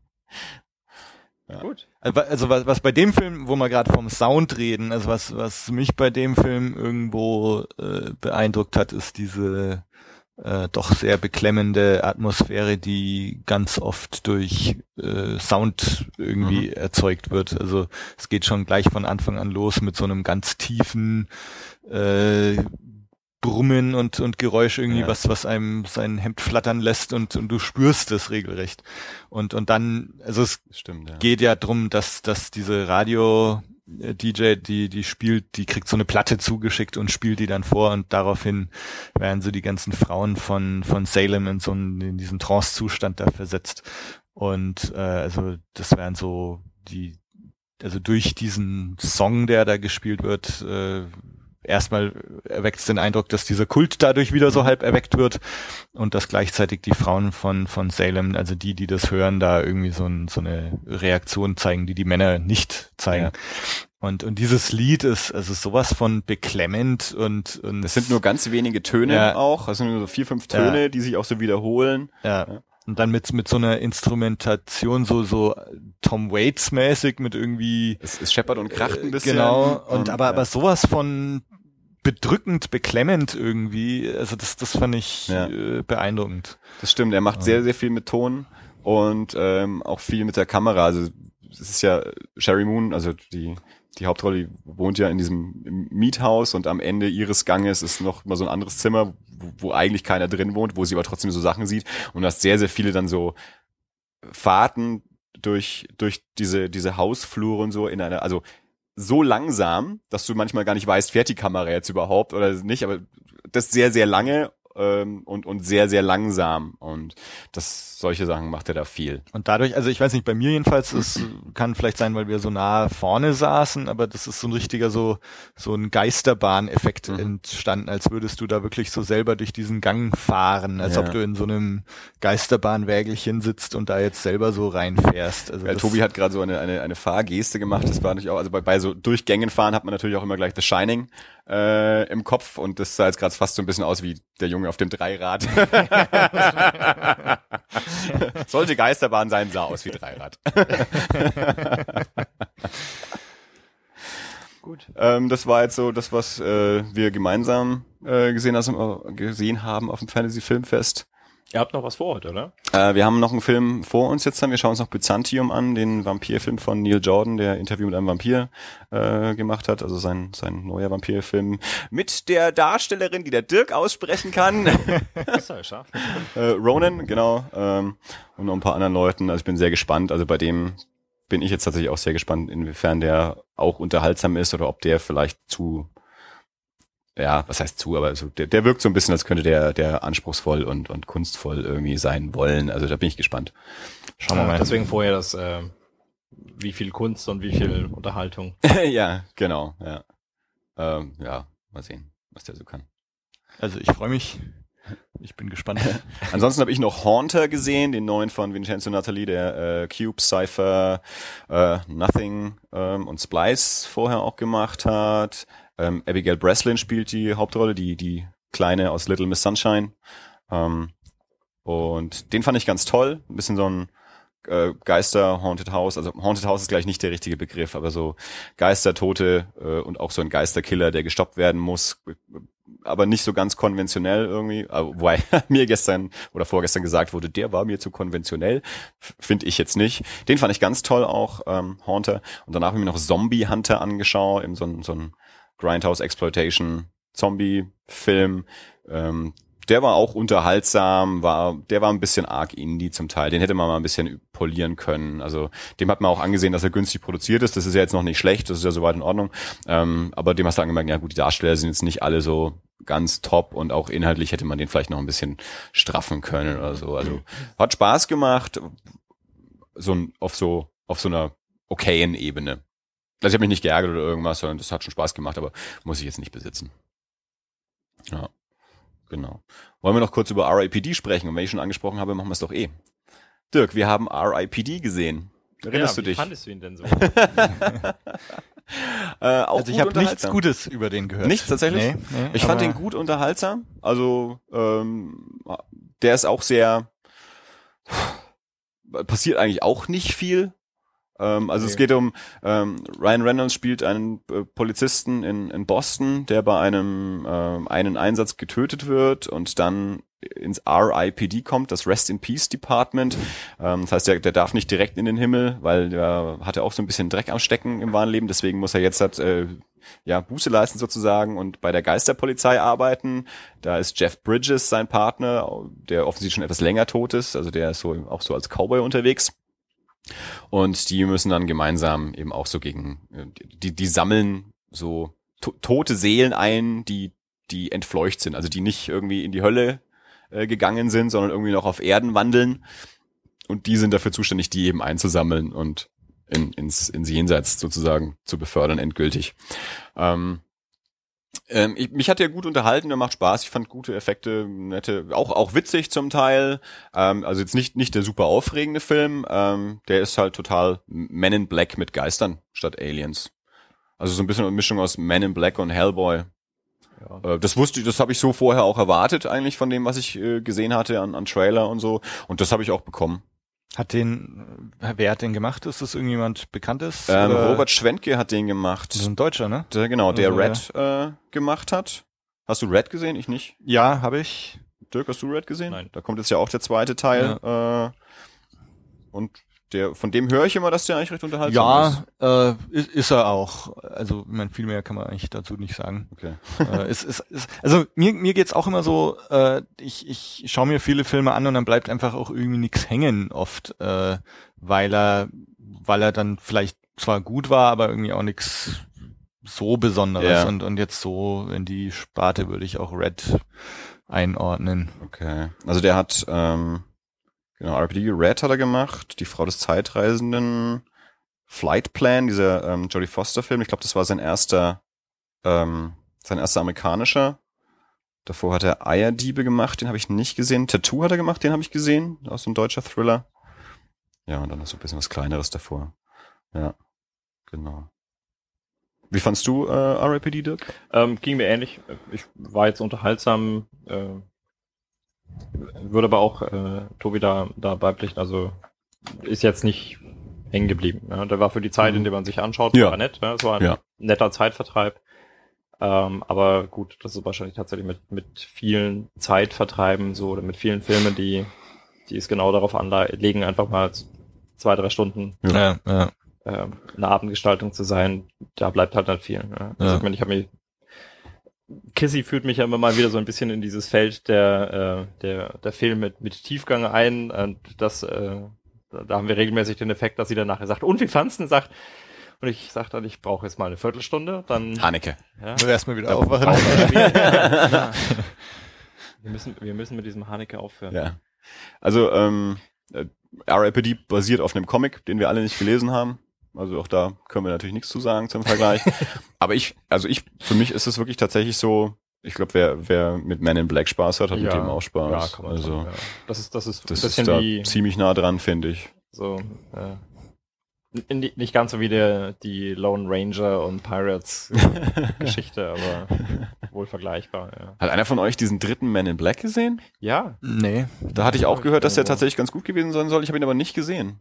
ja. Gut. Also, also was, was bei dem Film, wo wir gerade vom Sound reden, also was, was mich bei dem Film irgendwo äh, beeindruckt hat, ist diese äh, doch sehr beklemmende Atmosphäre, die ganz oft durch äh, Sound irgendwie mhm. erzeugt wird. Also es geht schon gleich von Anfang an los mit so einem ganz tiefen äh, Brummen und, und Geräusch irgendwie, ja. was, was einem sein Hemd flattern lässt und, und du spürst es regelrecht. Und, und dann, also es Stimmt, ja. geht ja drum, dass, dass diese Radio, DJ, die, die spielt, die kriegt so eine Platte zugeschickt und spielt die dann vor und daraufhin werden so die ganzen Frauen von, von Salem in so einen, in diesen Trance-Zustand da versetzt. Und äh, also das wären so die, also durch diesen Song, der da gespielt wird, äh, erstmal erweckt es den Eindruck, dass dieser Kult dadurch wieder so halb erweckt wird und dass gleichzeitig die Frauen von, von Salem, also die, die das hören, da irgendwie so, ein, so eine Reaktion zeigen, die die Männer nicht zeigen. Ja. Und, und dieses Lied ist also sowas von beklemmend und, und es sind nur ganz wenige Töne ja. auch, also nur so vier, fünf Töne, ja. die sich auch so wiederholen. Ja. ja. Und dann mit, mit so einer Instrumentation so, so Tom Waits mäßig mit irgendwie. Es, es scheppert und kracht ein äh, bisschen. Genau. Und, aber, aber sowas von bedrückend, beklemmend irgendwie. Also das, das fand ich ja. äh, beeindruckend. Das stimmt, er macht ja. sehr, sehr viel mit Ton und ähm, auch viel mit der Kamera. Also es ist ja Sherry Moon, also die die Hauptrolle die wohnt ja in diesem Miethaus und am Ende ihres Ganges ist noch mal so ein anderes Zimmer, wo, wo eigentlich keiner drin wohnt, wo sie aber trotzdem so Sachen sieht und du hast sehr, sehr viele dann so Fahrten durch, durch diese, diese Hausflure und so in einer, also so langsam, dass du manchmal gar nicht weißt, fährt die Kamera jetzt überhaupt oder nicht, aber das sehr, sehr lange ähm, und, und sehr, sehr langsam. Und das, solche Sachen macht er da viel. Und dadurch, also ich weiß nicht, bei mir jedenfalls, es kann vielleicht sein, weil wir so nah vorne saßen, aber das ist so ein richtiger so, so ein Geisterbahn-Effekt mhm. entstanden, als würdest du da wirklich so selber durch diesen Gang fahren, als ja. ob du in so einem Geisterbahnwägelchen sitzt und da jetzt selber so reinfährst. Also ja, Tobi hat gerade so eine, eine, eine Fahrgeste gemacht, das war natürlich auch, also bei, bei so Durchgängen fahren hat man natürlich auch immer gleich The Shining äh, im Kopf und das sah jetzt gerade fast so ein bisschen aus wie der Junge auf dem Dreirad. Sollte Geisterbahn sein, sah aus wie Dreirad. Gut. Ähm, das war jetzt so das, was äh, wir gemeinsam äh, gesehen, also, gesehen haben auf dem Fantasy Filmfest. Ihr habt noch was vor heute, oder? Äh, wir haben noch einen Film vor uns jetzt dann. Wir schauen uns noch Byzantium an, den Vampirfilm von Neil Jordan, der Interview mit einem Vampir äh, gemacht hat. Also sein, sein neuer Vampirfilm mit der Darstellerin, die der Dirk aussprechen kann. das ist ja scharf. äh, Ronan, genau. Ähm, und noch ein paar anderen Leuten. Also ich bin sehr gespannt. Also bei dem bin ich jetzt tatsächlich auch sehr gespannt, inwiefern der auch unterhaltsam ist oder ob der vielleicht zu ja, was heißt zu, aber so, der, der wirkt so ein bisschen, als könnte der, der anspruchsvoll und, und kunstvoll irgendwie sein wollen. Also da bin ich gespannt. Schauen wir mal. Deswegen vorher das, äh, wie viel Kunst und wie viel Unterhaltung. ja, genau, ja. Ähm, ja, mal sehen, was der so kann. Also ich freue mich. Ich bin gespannt. Ansonsten habe ich noch Haunter gesehen, den neuen von Vincenzo Natali, der äh, Cube, Cypher, äh, Nothing ähm, und Splice vorher auch gemacht hat. Ähm, Abigail Breslin spielt die Hauptrolle, die, die Kleine aus Little Miss Sunshine. Ähm, und den fand ich ganz toll. Ein bisschen so ein äh, Geister Haunted House. Also Haunted House ist gleich nicht der richtige Begriff, aber so Geister, Tote äh, und auch so ein Geisterkiller, der gestoppt werden muss, aber nicht so ganz konventionell irgendwie. Wobei mir gestern oder vorgestern gesagt wurde, der war mir zu konventionell. Finde ich jetzt nicht. Den fand ich ganz toll auch, ähm, Haunter. Und danach habe ich mir noch Zombie Hunter angeschaut, eben so ein, so ein Grindhouse Exploitation Zombie Film. Ähm, der war auch unterhaltsam, war, der war ein bisschen arg indie zum Teil. Den hätte man mal ein bisschen polieren können. Also dem hat man auch angesehen, dass er günstig produziert ist. Das ist ja jetzt noch nicht schlecht, das ist ja soweit in Ordnung. Ähm, aber dem hast du angemerkt, ja gut, die Darsteller sind jetzt nicht alle so ganz top und auch inhaltlich hätte man den vielleicht noch ein bisschen straffen können oder so. Also hat Spaß gemacht, so auf so auf so einer okayen Ebene. Also ich habe mich nicht geärgert oder irgendwas, sondern das hat schon Spaß gemacht, aber muss ich jetzt nicht besitzen. Ja, genau. Wollen wir noch kurz über RIPD sprechen? Und wenn ich schon angesprochen habe, machen wir es doch eh. Dirk, wir haben RIPD gesehen. Erinnerst ja, du dich? Wie fandest du ihn denn so? äh, also ich habe nichts Gutes über den gehört. Nichts tatsächlich? Nee, nee, ich fand den gut unterhaltsam. Also ähm, der ist auch sehr passiert eigentlich auch nicht viel. Ähm, also okay. es geht um, ähm, Ryan Reynolds spielt einen äh, Polizisten in, in Boston, der bei einem äh, einen Einsatz getötet wird und dann ins RIPD kommt, das Rest in Peace Department. Ähm, das heißt, der, der darf nicht direkt in den Himmel, weil der hatte auch so ein bisschen Dreck am Stecken im wahren Leben. Deswegen muss er jetzt halt, äh, ja, Buße leisten sozusagen und bei der Geisterpolizei arbeiten. Da ist Jeff Bridges sein Partner, der offensichtlich schon etwas länger tot ist. Also der ist so auch so als Cowboy unterwegs. Und die müssen dann gemeinsam eben auch so gegen, äh, die, die sammeln so to tote Seelen ein, die, die entfleucht sind, also die nicht irgendwie in die Hölle äh, gegangen sind, sondern irgendwie noch auf Erden wandeln. Und die sind dafür zuständig, die eben einzusammeln und in, ins, ins Jenseits sozusagen zu befördern, endgültig. Ähm, ähm, ich, mich hat der gut unterhalten, der macht Spaß. Ich fand gute Effekte, nette, auch auch witzig zum Teil. Ähm, also jetzt nicht nicht der super aufregende Film. Ähm, der ist halt total Men in Black mit Geistern statt Aliens. Also so ein bisschen eine Mischung aus Men in Black und Hellboy. Ja. Äh, das wusste ich, das habe ich so vorher auch erwartet eigentlich von dem, was ich äh, gesehen hatte an, an Trailer und so. Und das habe ich auch bekommen. Hat den, wer hat den gemacht? Ist das irgendjemand Bekanntes? Ähm, Robert Schwentke hat den gemacht. Das ist ein Deutscher, ne? Der, genau, der also, Red ja. äh, gemacht hat. Hast du Red gesehen? Ich nicht. Ja, habe ich. Dirk, hast du Red gesehen? Nein. Da kommt jetzt ja auch der zweite Teil. Ja. Äh, und der, von dem höre ich immer, dass der eigentlich recht unterhaltsam ja, ist. Ja, äh, ist, ist er auch. Also, ich meine, viel mehr kann man eigentlich dazu nicht sagen. Okay. äh, ist, ist, ist, also mir, mir geht's auch immer so, äh, ich, ich schaue mir viele Filme an und dann bleibt einfach auch irgendwie nichts hängen oft, äh, weil er, weil er dann vielleicht zwar gut war, aber irgendwie auch nichts so Besonderes. Ja. Und, und jetzt so in die Sparte würde ich auch Red einordnen. Okay. Also der hat ähm, Genau, RPD Red hat er gemacht, die Frau des Zeitreisenden, Flight Plan, dieser ähm, Jodie Foster Film. Ich glaube, das war sein erster, ähm, sein erster amerikanischer. Davor hat er Eierdiebe gemacht, den habe ich nicht gesehen. Tattoo hat er gemacht, den habe ich gesehen, aus so ein deutscher Thriller. Ja, und dann noch so ein bisschen was kleineres davor. Ja, genau. Wie fandst du äh, RAPD, Dirk? Ähm, ging mir ähnlich. Ich war jetzt unterhaltsam, äh, würde aber auch äh, Tobi da, da beipflichten. Also ist jetzt nicht hängen geblieben. Ne? Der war für die Zeit, in der man sich anschaut, Ja. war nett. Ne? Es war ein Ja. netter Zeitvertreib. Ähm, aber gut, das ist wahrscheinlich tatsächlich mit, mit vielen Zeitvertreiben so oder mit vielen Filmen, die, die es genau darauf anlegen, einfach mal zwei, drei Stunden Ja, ja. ähm, eine Abendgestaltung zu sein, da bleibt halt nicht viel. Ne? Also Ja. ich meine, ich habe mich Kissy führt mich ja immer mal wieder so ein bisschen in dieses Feld der, äh, der, der Film mit, mit Tiefgang ein. Und das, äh, da haben wir regelmäßig den Effekt, dass sie dann nachher sagt, und wie fandst du denn? Sagt, und ich sage dann, ich brauche jetzt mal eine Viertelstunde. Dann Haneke. ja, Nur erstmal wieder aufwachen. ja. wir, müssen, wir müssen mit diesem Haneke aufhören. Ja. Also, ähm, äh, RAPD basiert auf einem Comic, den wir alle nicht gelesen haben. Also auch da können wir natürlich nichts zu sagen zum Vergleich. Aber ich, also ich, für mich ist es wirklich tatsächlich so, ich glaube, wer, wer mit Men in Black Spaß hat, hat mit Ja. dem auch Spaß. Ja, kann man also, sagen, ja. Das ist, das ist das ein ist bisschen da wie ziemlich nah dran, finde ich. so, äh, n- nicht ganz so wie der, die Lone Ranger und Pirates Geschichte, aber wohl vergleichbar, ja. Hat einer von euch diesen dritten Men in Black gesehen? Ja, Nee. Da hatte ich auch gehört, dass der tatsächlich ganz gut gewesen sein soll. Ich habe ihn aber nicht gesehen.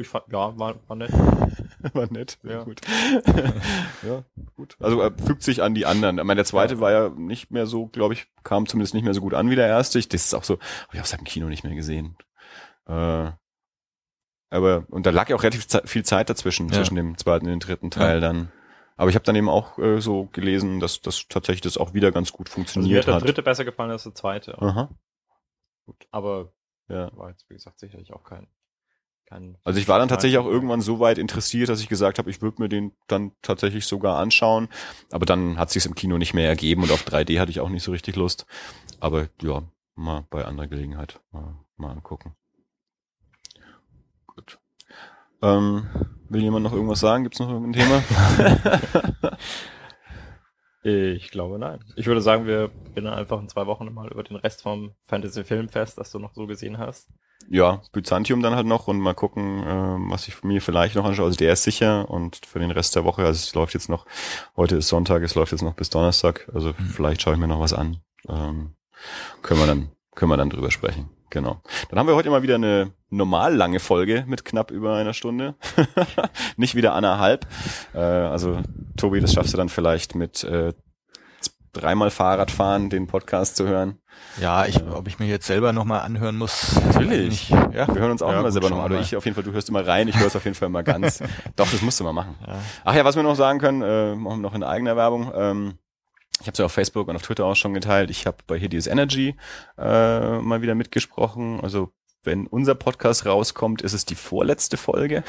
Ich fand, ja, war, war nett. War nett. Ja. Gut. ja, gut. Also er fügt sich an die anderen. Ich meine, der zweite war ja nicht mehr so, glaube ich, kam zumindest nicht mehr so gut an wie der erste. Ich, das ist auch so, habe ich auch seit dem Kino nicht mehr gesehen. Äh, aber, und da lag ja auch relativ viel Zeit dazwischen, Ja. zwischen dem zweiten und dem dritten Teil dann. Aber ich habe dann eben auch äh, so gelesen, dass das tatsächlich das auch wieder ganz gut Also mir funktioniert hat der hat. dritte besser gefallen als der zweite. Aha, Aber ja. war jetzt, wie gesagt, sicherlich auch kein, kein Also ich war dann tatsächlich auch irgendwann so weit interessiert, dass ich gesagt habe, ich würde mir den dann tatsächlich sogar anschauen. Aber dann hat sich im Kino nicht mehr ergeben und auf 3D hatte ich auch nicht so richtig Lust. Aber ja, mal bei anderer Gelegenheit mal, mal angucken. Gut. Ähm, will jemand noch irgendwas sagen? Gibt's noch irgendein Thema? Ich glaube nein. Ich würde sagen, wir bin einfach in zwei Wochen mal über den Rest vom Fantasy Filmfest, das du noch so gesehen hast. ja, Byzantium dann halt noch und mal gucken, ähm, was ich mir vielleicht noch anschaue. Also der ist sicher und für den Rest der Woche, also es läuft jetzt noch, heute ist Sonntag, es läuft jetzt noch bis Donnerstag, also vielleicht schaue ich mir noch was an. Ähm, können wir dann, können wir dann drüber sprechen. Genau. Dann haben wir heute mal wieder eine normal lange Folge mit knapp über einer Stunde. Nicht wieder anderthalb. Äh, also Tobi, das schaffst du dann vielleicht mit äh, dreimal Fahrradfahren den Podcast zu hören. Ja, ich, ob ich mir jetzt selber nochmal anhören muss. Natürlich. Ja. Wir hören uns auch Ja, immer selber nochmal. mal. ich auf jeden Fall, du hörst immer rein, ich höre es auf jeden Fall immer ganz. Doch, das musst du mal machen. Ja. Ach ja, was wir noch sagen können, äh, machen wir noch in eigener Werbung. Ähm, ich habe es ja auf Facebook und auf Twitter auch schon geteilt. Ich habe bei Hideous Energy äh, mal wieder mitgesprochen. Also wenn unser Podcast rauskommt, ist es die vorletzte Folge.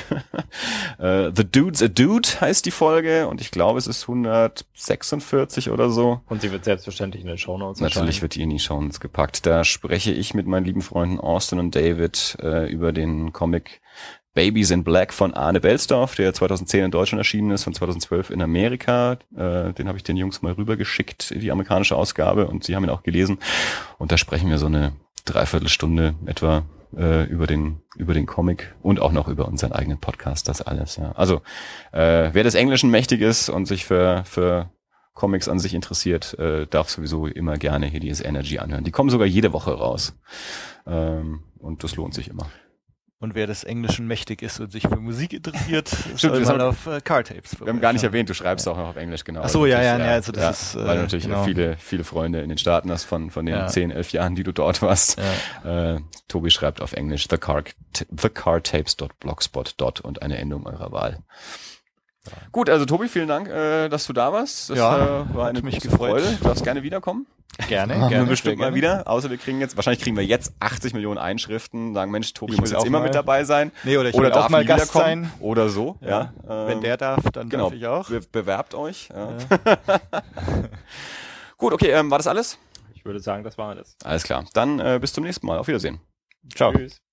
äh, The Dude's a Dude heißt die Folge und ich glaube, es ist 146 oder so. Und sie wird selbstverständlich in den Shownotes Natürlich wird die in die Shownotes gepackt. Da spreche ich mit meinen lieben Freunden Austin und David äh, über den Comic Babies in Black von Arne Belsdorf, der 2010 in Deutschland erschienen ist und 2012 in Amerika. Äh, den habe ich den Jungs mal rübergeschickt, die amerikanische Ausgabe, und sie haben ihn auch gelesen. Und da sprechen wir so eine Dreiviertelstunde etwa äh, über den über den Comic und auch noch über unseren eigenen Podcast, das alles. Ja. Also äh, wer des Englischen mächtig ist und sich für für Comics an sich interessiert, äh, darf sowieso immer gerne hier dieses Energy anhören. Die kommen sogar jede Woche raus. Ähm, und das lohnt sich immer. Und wer des Englischen mächtig ist und sich für Musik interessiert, soll mal auf äh, Car Tapes Wir haben gar nicht erwähnt, du schreibst auch noch auf Englisch, genau. Ach so, ja, Natürlich, ja, ja, also das ist, äh, weil du natürlich genau. viele, viele Freunde in den Staaten hast von, von den Ja. 10, 11 Jahren, die du dort warst. Ja. Äh, Tobi schreibt auf Englisch the car, thecartapes.blogspot. und eine Endung eurer Wahl. Gut, also Tobi, vielen Dank, äh, dass du da warst. Das Ja, äh, war eine mich gefreut. Freude. Du darfst gerne wiederkommen. Gerne, Machen gerne. wir bestimmt sehr mal gerne. wieder. Außer wir kriegen jetzt, wahrscheinlich kriegen wir jetzt 80 Millionen Einschriften, sagen, Mensch, Tobi Ich muss jetzt auch immer mal. mit dabei sein. Nee, oder ich oder will darf auch mal Gast sein. Oder so, ja. Ja. Wenn Ähm, der darf, dann genau. darf ich auch. Be bewerbt euch. Ja. Gut, okay, ähm, war das alles? Ich würde sagen, das war alles. Alles klar. Dann äh, bis zum nächsten Mal. Auf Wiedersehen. Ciao. Tschüss.